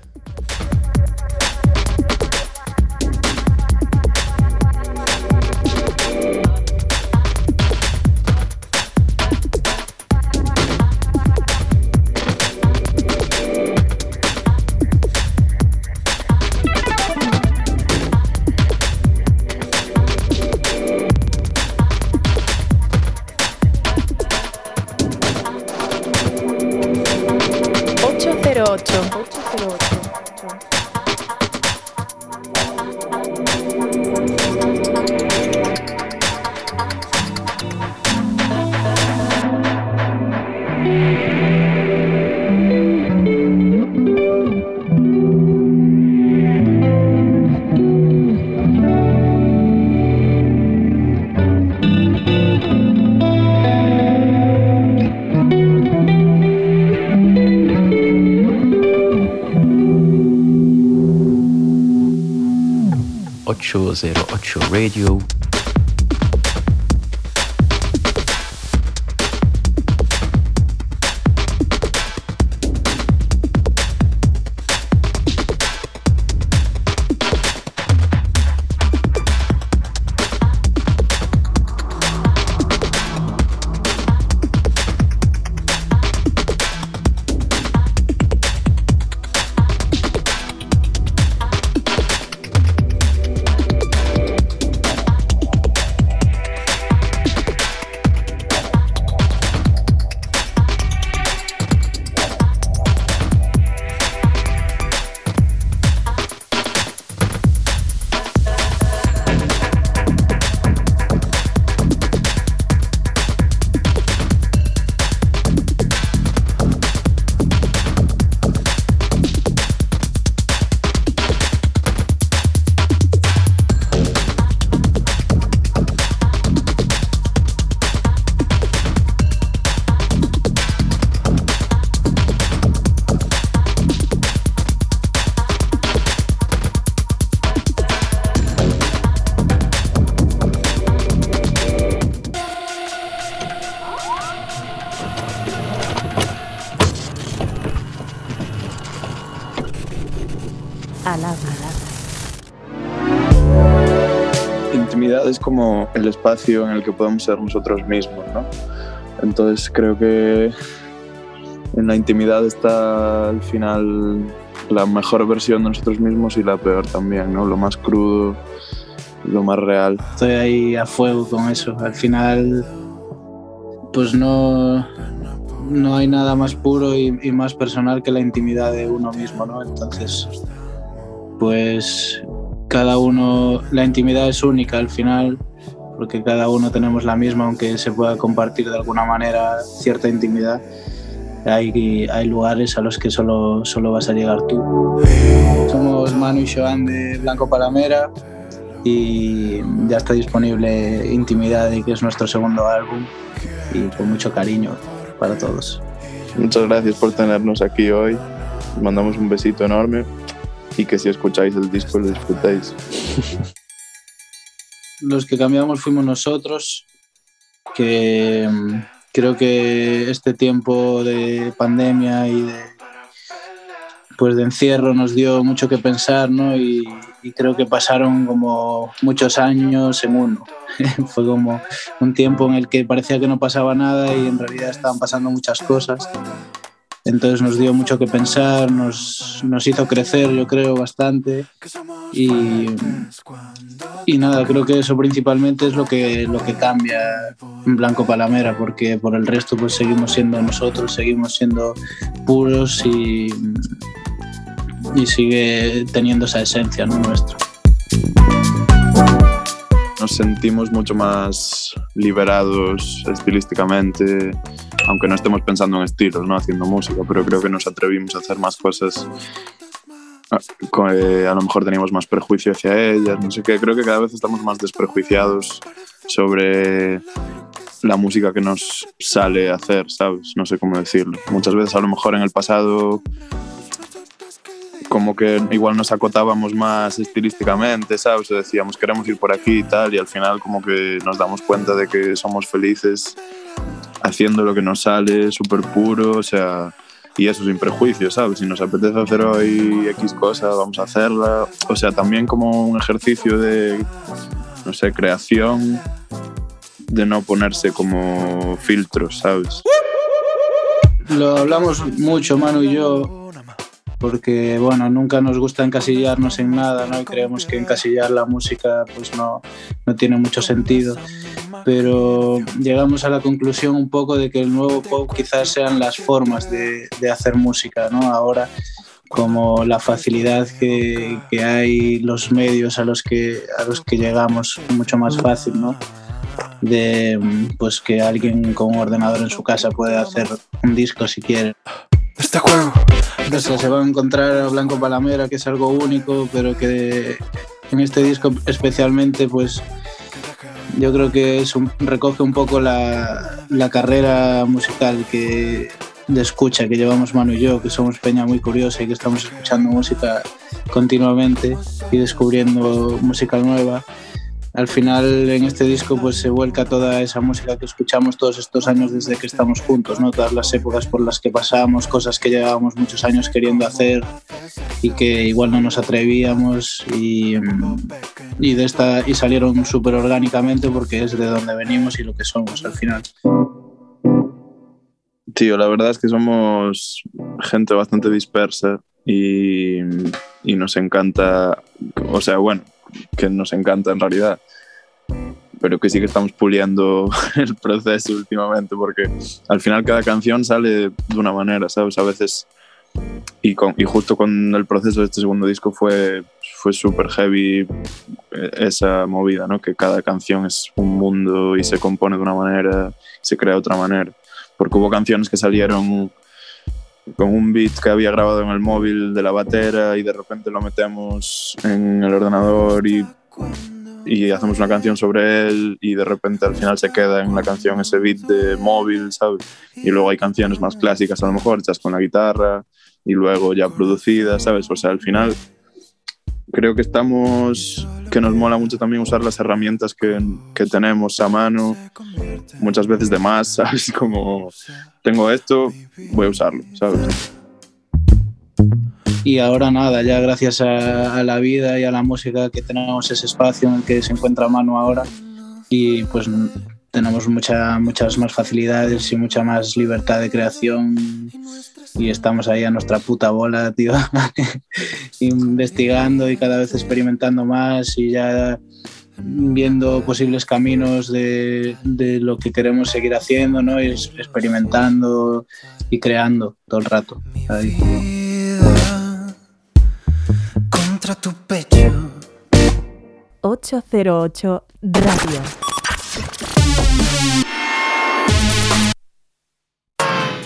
Ocho zero ocho Radio. Espacio en el que podemos ser nosotros mismos, ¿no? Entonces creo que en la intimidad está al final la mejor versión de nosotros mismos y la peor también, ¿no? Lo más crudo, lo más real. Estoy ahí a fuego con eso. Al final, pues no, no hay nada más puro y, y más personal que la intimidad de uno mismo, ¿no? Entonces, pues cada uno, la intimidad es única al final, porque cada uno tenemos la misma, aunque se pueda compartir de alguna manera cierta intimidad. Hay, hay lugares a los que solo, solo vas a llegar tú. Somos Manu y Joan de Blanco Palamera y ya está disponible Intimidad, y que es nuestro segundo álbum, y con mucho cariño para todos. Muchas gracias por tenernos aquí hoy. Os mandamos un besito enorme y que si escucháis el disco lo disfrutéis. Los que cambiamos fuimos nosotros, que mm, creo que este tiempo de pandemia y de, pues de encierro nos dio mucho que pensar, ¿no? Y, y creo que pasaron como muchos años en uno. Fue como un tiempo en el que parecía que no pasaba nada y en realidad estaban pasando muchas cosas. Entonces nos dio mucho que pensar, nos, hizo crecer, yo creo, bastante. Y, y nada, creo que eso principalmente es lo que, lo que cambia en Blanco Palamera, porque por el resto pues seguimos siendo nosotros, seguimos siendo puros y, y sigue teniendo esa esencia ¿no? nuestra. Nos sentimos mucho más liberados estilísticamente, aunque no estemos pensando en estilos, ¿no? haciendo música, pero creo que nos atrevimos a hacer más cosas. Ah, eh, A lo mejor teníamos más prejuicio hacia ellas, no sé qué. Creo que cada vez estamos más desprejuiciados sobre la música que nos sale hacer, ¿sabes? No sé cómo decirlo. Muchas veces a lo mejor en el pasado como que igual nos acotábamos más estilísticamente, ¿sabes? O decíamos queremos ir por aquí y tal, y al final como que nos damos cuenta de que somos felices haciendo lo que nos sale, súper puro, o sea, y eso sin prejuicios, ¿sabes? Si nos apetece hacer hoy X cosa, vamos a hacerla, o sea, también como un ejercicio de, no sé, creación, de no ponerse como filtros, ¿sabes? Lo hablamos mucho, Manu y yo, porque bueno, nunca nos gusta encasillarnos en nada, ¿no? Y creemos que encasillar la música pues no, no tiene mucho sentido. Pero llegamos a la conclusión un poco de que el nuevo pop quizás sean las formas de, de hacer música, ¿no? Ahora como la facilidad que, que hay, los medios a los que, a los que llegamos, mucho más fácil, ¿no? De pues que alguien con un ordenador en su casa puede hacer un disco si quiere. Este juego. O sea, se va a encontrar Blanco Palamera, que es algo único, pero que en este disco especialmente, pues yo creo que es un- recoge un poco la, la carrera musical que de escucha que llevamos Manu y yo, que somos peña muy curiosa y que estamos escuchando música continuamente y descubriendo música nueva. Al final en este disco pues se vuelca toda esa música que escuchamos todos estos años desde que estamos juntos, ¿no? Todas las épocas por las que pasamos, cosas que llevábamos muchos años queriendo hacer y que igual no nos atrevíamos y, mm, y de esta y salieron súper orgánicamente porque es de donde venimos y lo que somos al final. Tío, la verdad es que somos gente bastante dispersa y, y nos encanta, o sea, bueno, que nos encanta en realidad, pero que sí que estamos puliendo el proceso últimamente porque al final cada canción sale de una manera, ¿sabes? A veces, y, con, y justo con el proceso de este segundo disco fue, fue súper heavy eh, esa movida, ¿no? Que cada canción es un mundo y se compone de una manera, se crea de otra manera porque hubo canciones que salieron con un beat que había grabado en el móvil de la batera y de repente lo metemos en el ordenador y, y hacemos una canción sobre él y de repente al final se queda en la canción ese beat de móvil, ¿sabes? Y luego hay canciones más clásicas a lo mejor hechas con la guitarra y luego ya producidas, ¿sabes? O sea, al final creo que estamos, que nos mola mucho también usar las herramientas que, que tenemos a mano, muchas veces de más, ¿sabes? Como tengo esto, voy a usarlo, ¿sabes? y ahora nada, ya gracias a, a, la vida y a la música que tenemos ese espacio en el que se encuentra Manu ahora y pues tenemos mucha, muchas más facilidades y mucha más libertad de creación y estamos ahí a nuestra puta bola, tío, investigando y cada vez experimentando más y ya viendo posibles caminos de, de lo que queremos seguir haciendo, ¿no? Y experimentando y creando todo el rato. Ahí. Contra tu pecho. 808 Radio.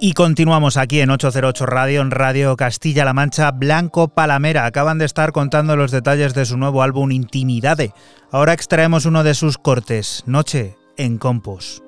Y continuamos aquí en 808 Radio, en Radio Castilla-La Mancha. Blanco Palamera acaban de estar contando los detalles de su nuevo álbum Intimidade. Ahora extraemos uno de sus cortes, Noche en Compos.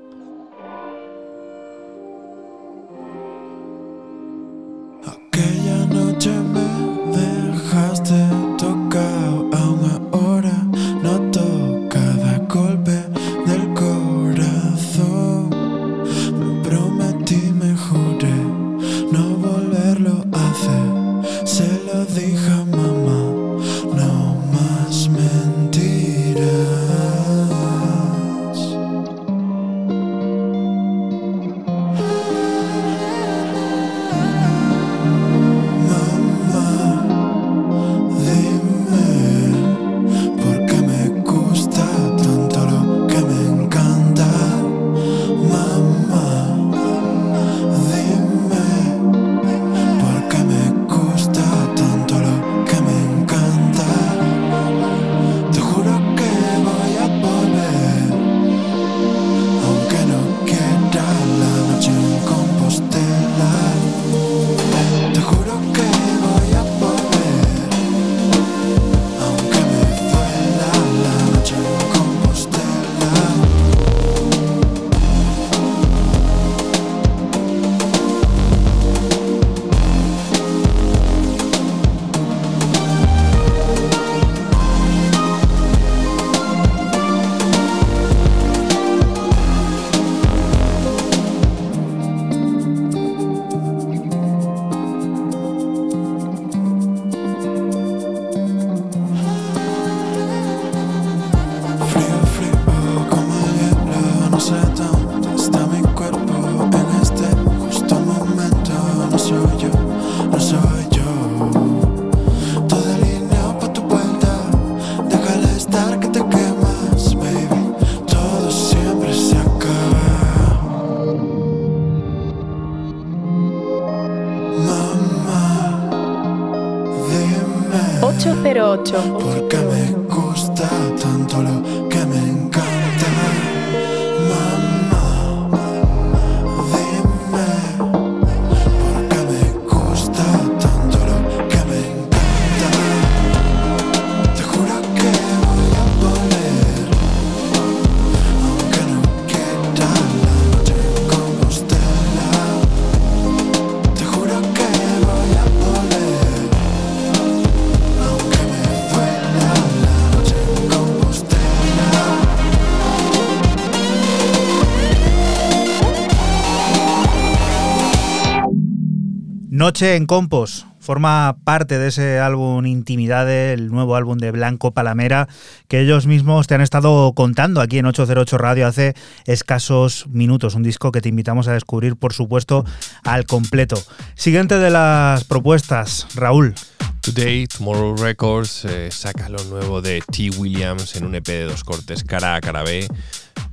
En Compos forma parte de ese álbum Intimidade, el nuevo álbum de Blanco Palamera, que ellos mismos te han estado contando aquí en 808 Radio hace escasos minutos. Un disco que te invitamos a descubrir, por supuesto, al completo. Siguiente de las propuestas, Raúl. Today, Tomorrow Records eh, saca lo nuevo de T. Williams en un EP de dos cortes, cara A, cara B.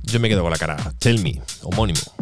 Yo me quedo con la cara. Tell Me, homónimo.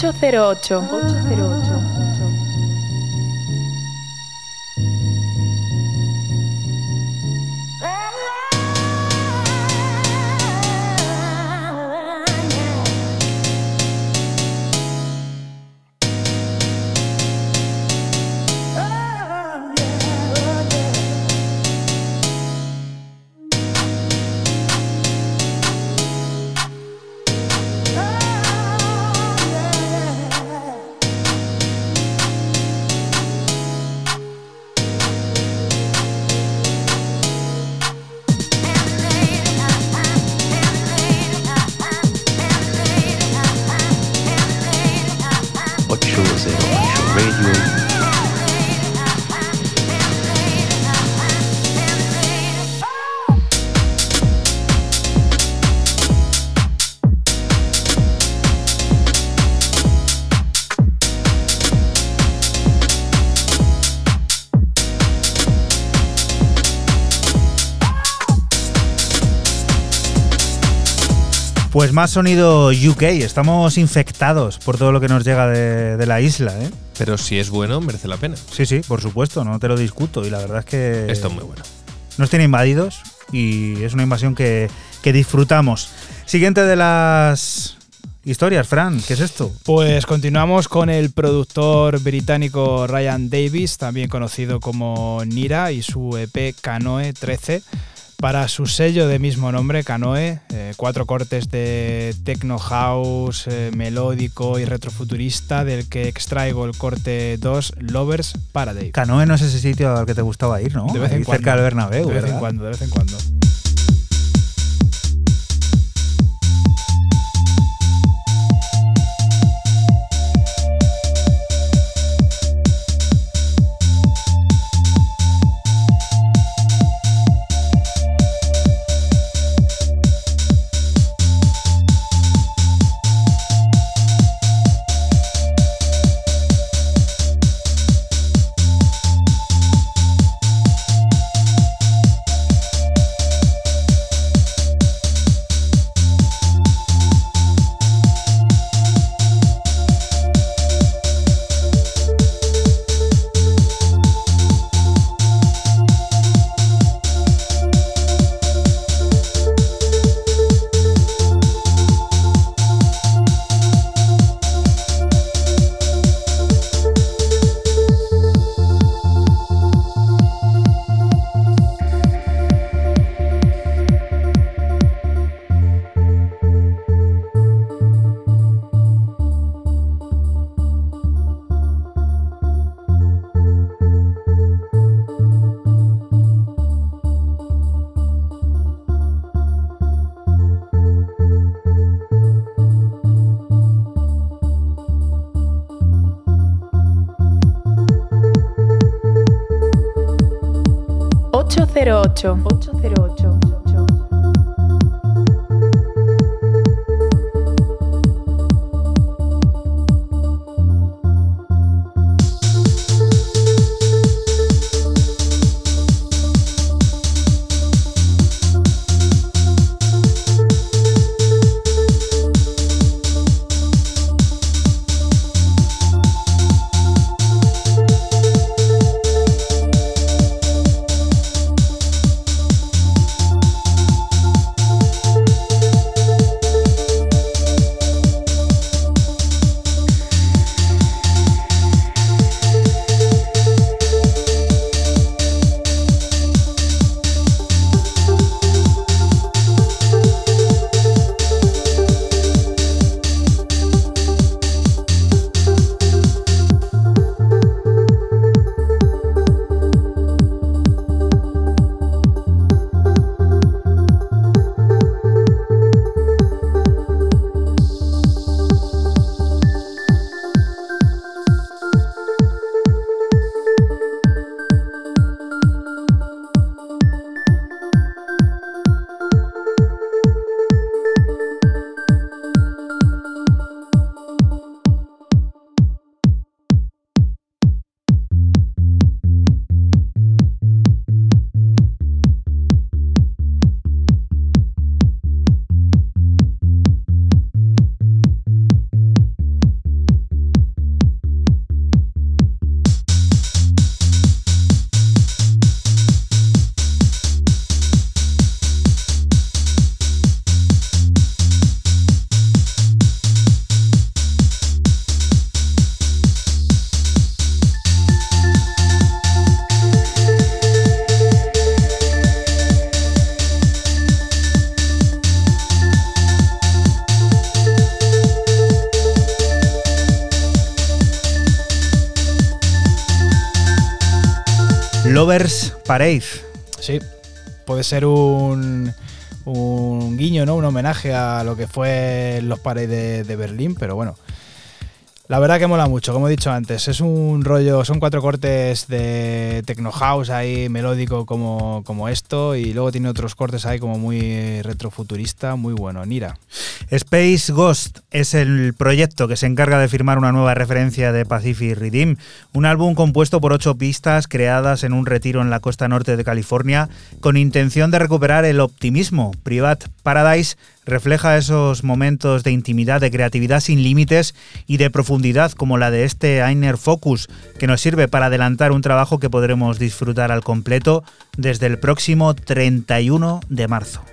808. 808. Más sonido UK, estamos infectados por todo lo que nos llega de, de la isla, ¿eh? Pero si es bueno, merece la pena. Sí, sí, por supuesto, no te lo discuto y la verdad es que... Esto es muy bueno. Nos tiene invadidos y es una invasión que, que disfrutamos. Siguiente de las historias, Fran, ¿qué es esto? Pues continuamos con el productor británico Ryan Davis, también conocido como Nira, y su EP Canoe 13. Para su sello de mismo nombre, Canoe, eh, cuatro cortes de techno house, eh, melódico y retrofuturista, del que extraigo el corte 2, Lovers Paradise. Canoe no es ese sitio al que te gustaba ir, ¿no? De vez en Ahí cuando. cerca del Bernabéu, De vez en cuando, de vez en cuando. Lovers Parade. Sí, puede ser un, un guiño, ¿no? Un homenaje a lo que fue los Parade de, de Berlín, pero bueno. La verdad que mola mucho, como he dicho antes. Es un rollo, son cuatro cortes de techno house ahí melódico como, como esto y luego tiene otros cortes ahí como muy retrofuturista, muy bueno. Nira. Space Ghost es el proyecto que se encarga de firmar una nueva referencia de Pacific Redeem, un álbum compuesto por ocho pistas creadas en un retiro en la costa norte de California con intención de recuperar el optimismo. Private Paradise refleja esos momentos de intimidad, de creatividad sin límites y de profundidad como la de este Einer Focus, que nos sirve para adelantar un trabajo que podremos disfrutar al completo desde el próximo 31 de marzo.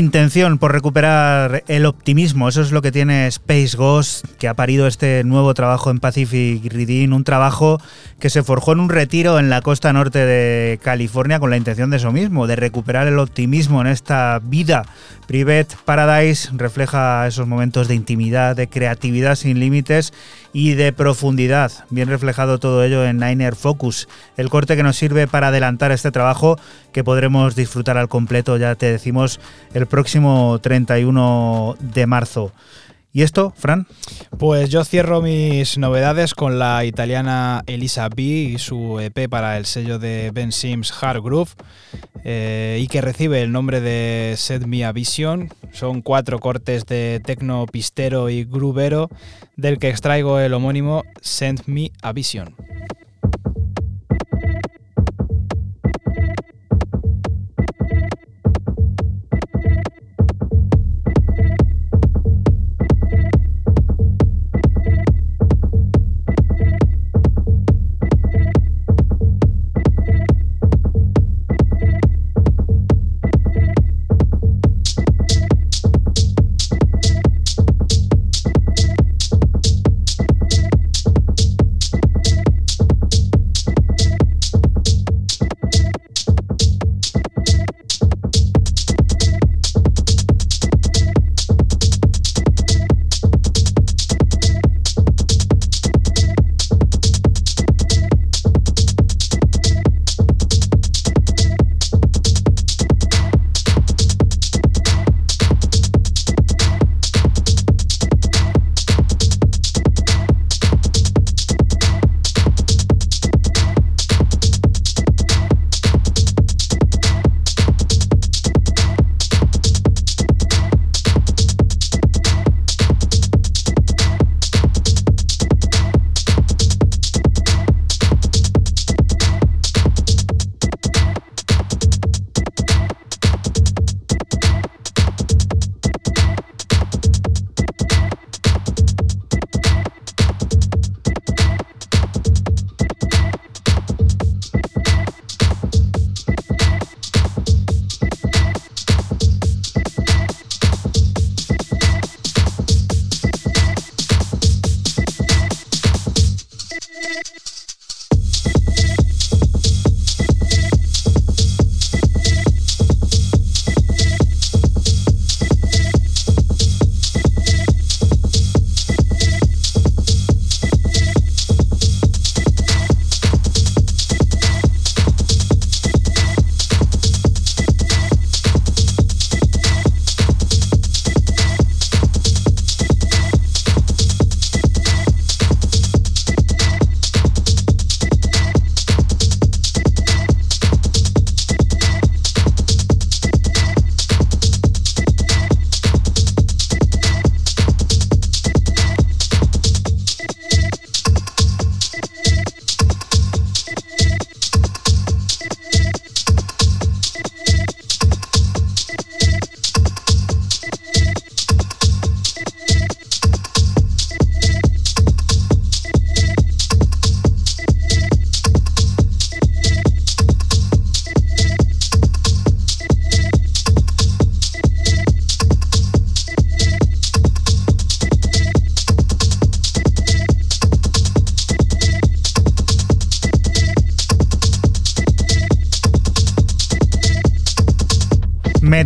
Intención por recuperar el optimismo. Eso es lo que tiene Space Ghost, que ha parido este nuevo trabajo en Pacific Reading, un trabajo que se forjó en un retiro en la costa norte de California con la intención de eso mismo, de recuperar el optimismo en esta vida. Private Paradise refleja esos momentos de intimidad, de creatividad sin límites y de profundidad. Bien reflejado todo ello en Niner Focus, el corte que nos sirve para adelantar este trabajo que podremos disfrutar al completo, ya te decimos, el próximo 31 de marzo. ¿Y esto, Fran? Pues yo cierro mis novedades con la italiana Elisa B y su EP para el sello de Ben Sims Hard Groove eh, y que recibe el nombre de Set Me a Vision. Son cuatro cortes de tecno pistero y groovero del que extraigo el homónimo Send Me a Vision.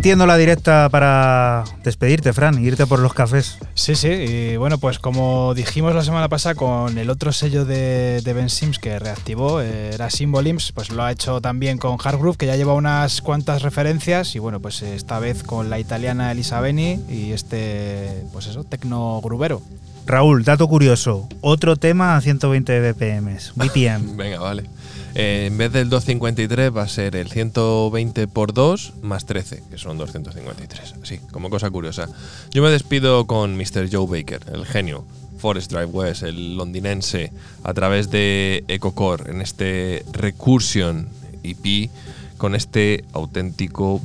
Metiendo la directa para despedirte, Fran, irte por los cafés. Sí, sí, y bueno, pues como dijimos la semana pasada con el otro sello de, de Ben Sims que reactivó, eh, era Symbolims, pues lo ha hecho también con Hard Groove, que ya lleva unas cuantas referencias, y bueno, pues esta vez con la italiana Elisa Beni y este, pues eso, tecno grubero. Raúl, dato curioso, otro tema a 120 BPM, BPM. Venga, vale. Eh, en vez del 253 va a ser el 120 por 2 más 13, que son 253. Así, como cosa curiosa. Yo me despido con Mr. Joe Baker, el genio. Forest Drive West, el londinense, a través de EcoCore, en este Recursion EP, con este auténtico,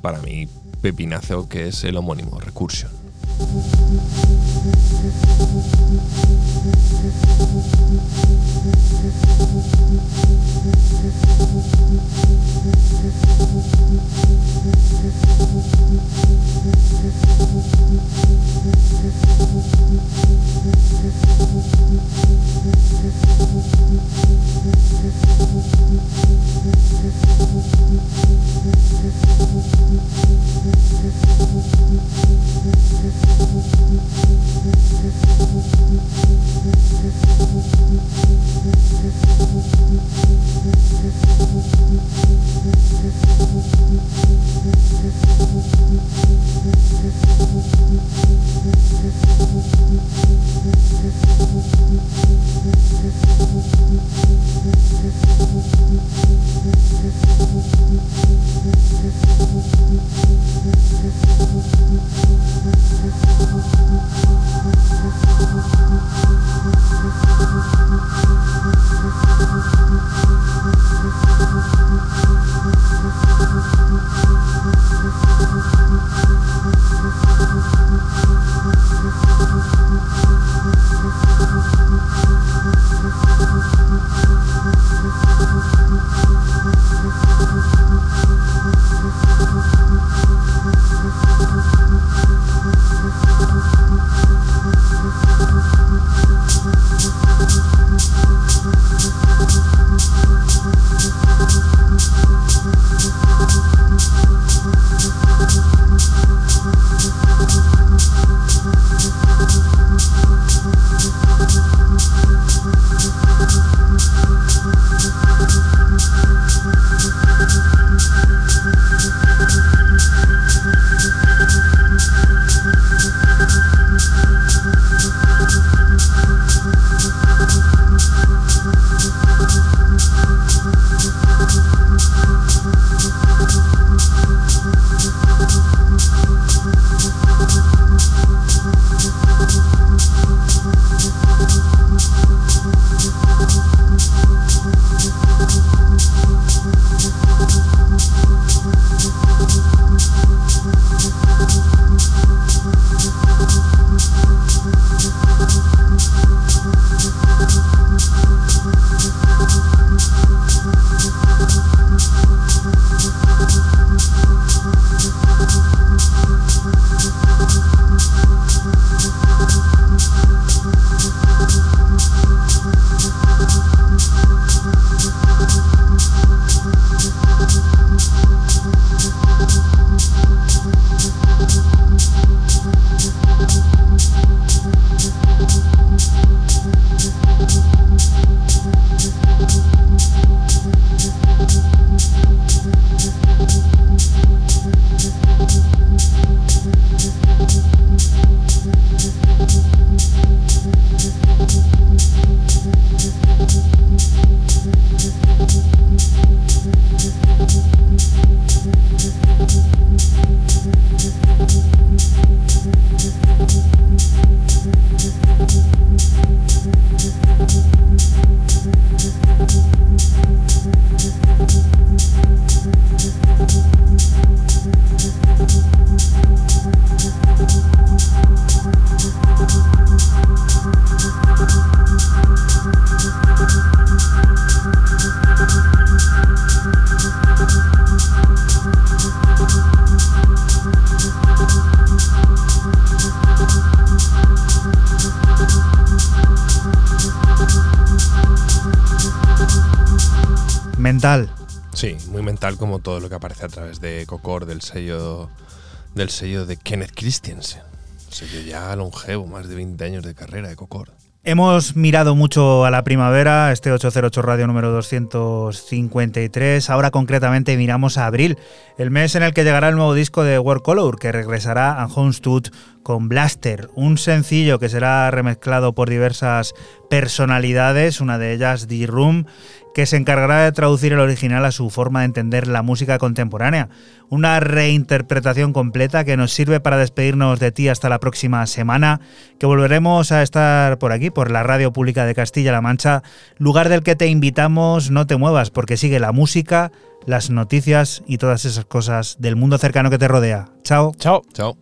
para mí, pepinazo que es el homónimo, Recursion. Thank you. Como todo lo que aparece a través de Cocor, del sello, del sello de Kenneth Christensen. Sello ya longevo, más de 20 años de carrera de Cocor. Hemos mirado mucho a la primavera, este 808 Radio número 253. Ahora concretamente miramos a abril, el mes en el que llegará el nuevo disco de World Color, que regresará a Homestud con Blaster, un sencillo que será remezclado por diversas personalidades, una de ellas D-Room, que se encargará de traducir el original a su forma de entender la música contemporánea. Una reinterpretación completa que nos sirve para despedirnos de ti hasta la próxima semana, que volveremos a estar por aquí, por la Radio Pública de Castilla-La Mancha, lugar del que te invitamos, no te muevas, porque sigue la música, las noticias y todas esas cosas del mundo cercano que te rodea. Chao. Chao. Chao.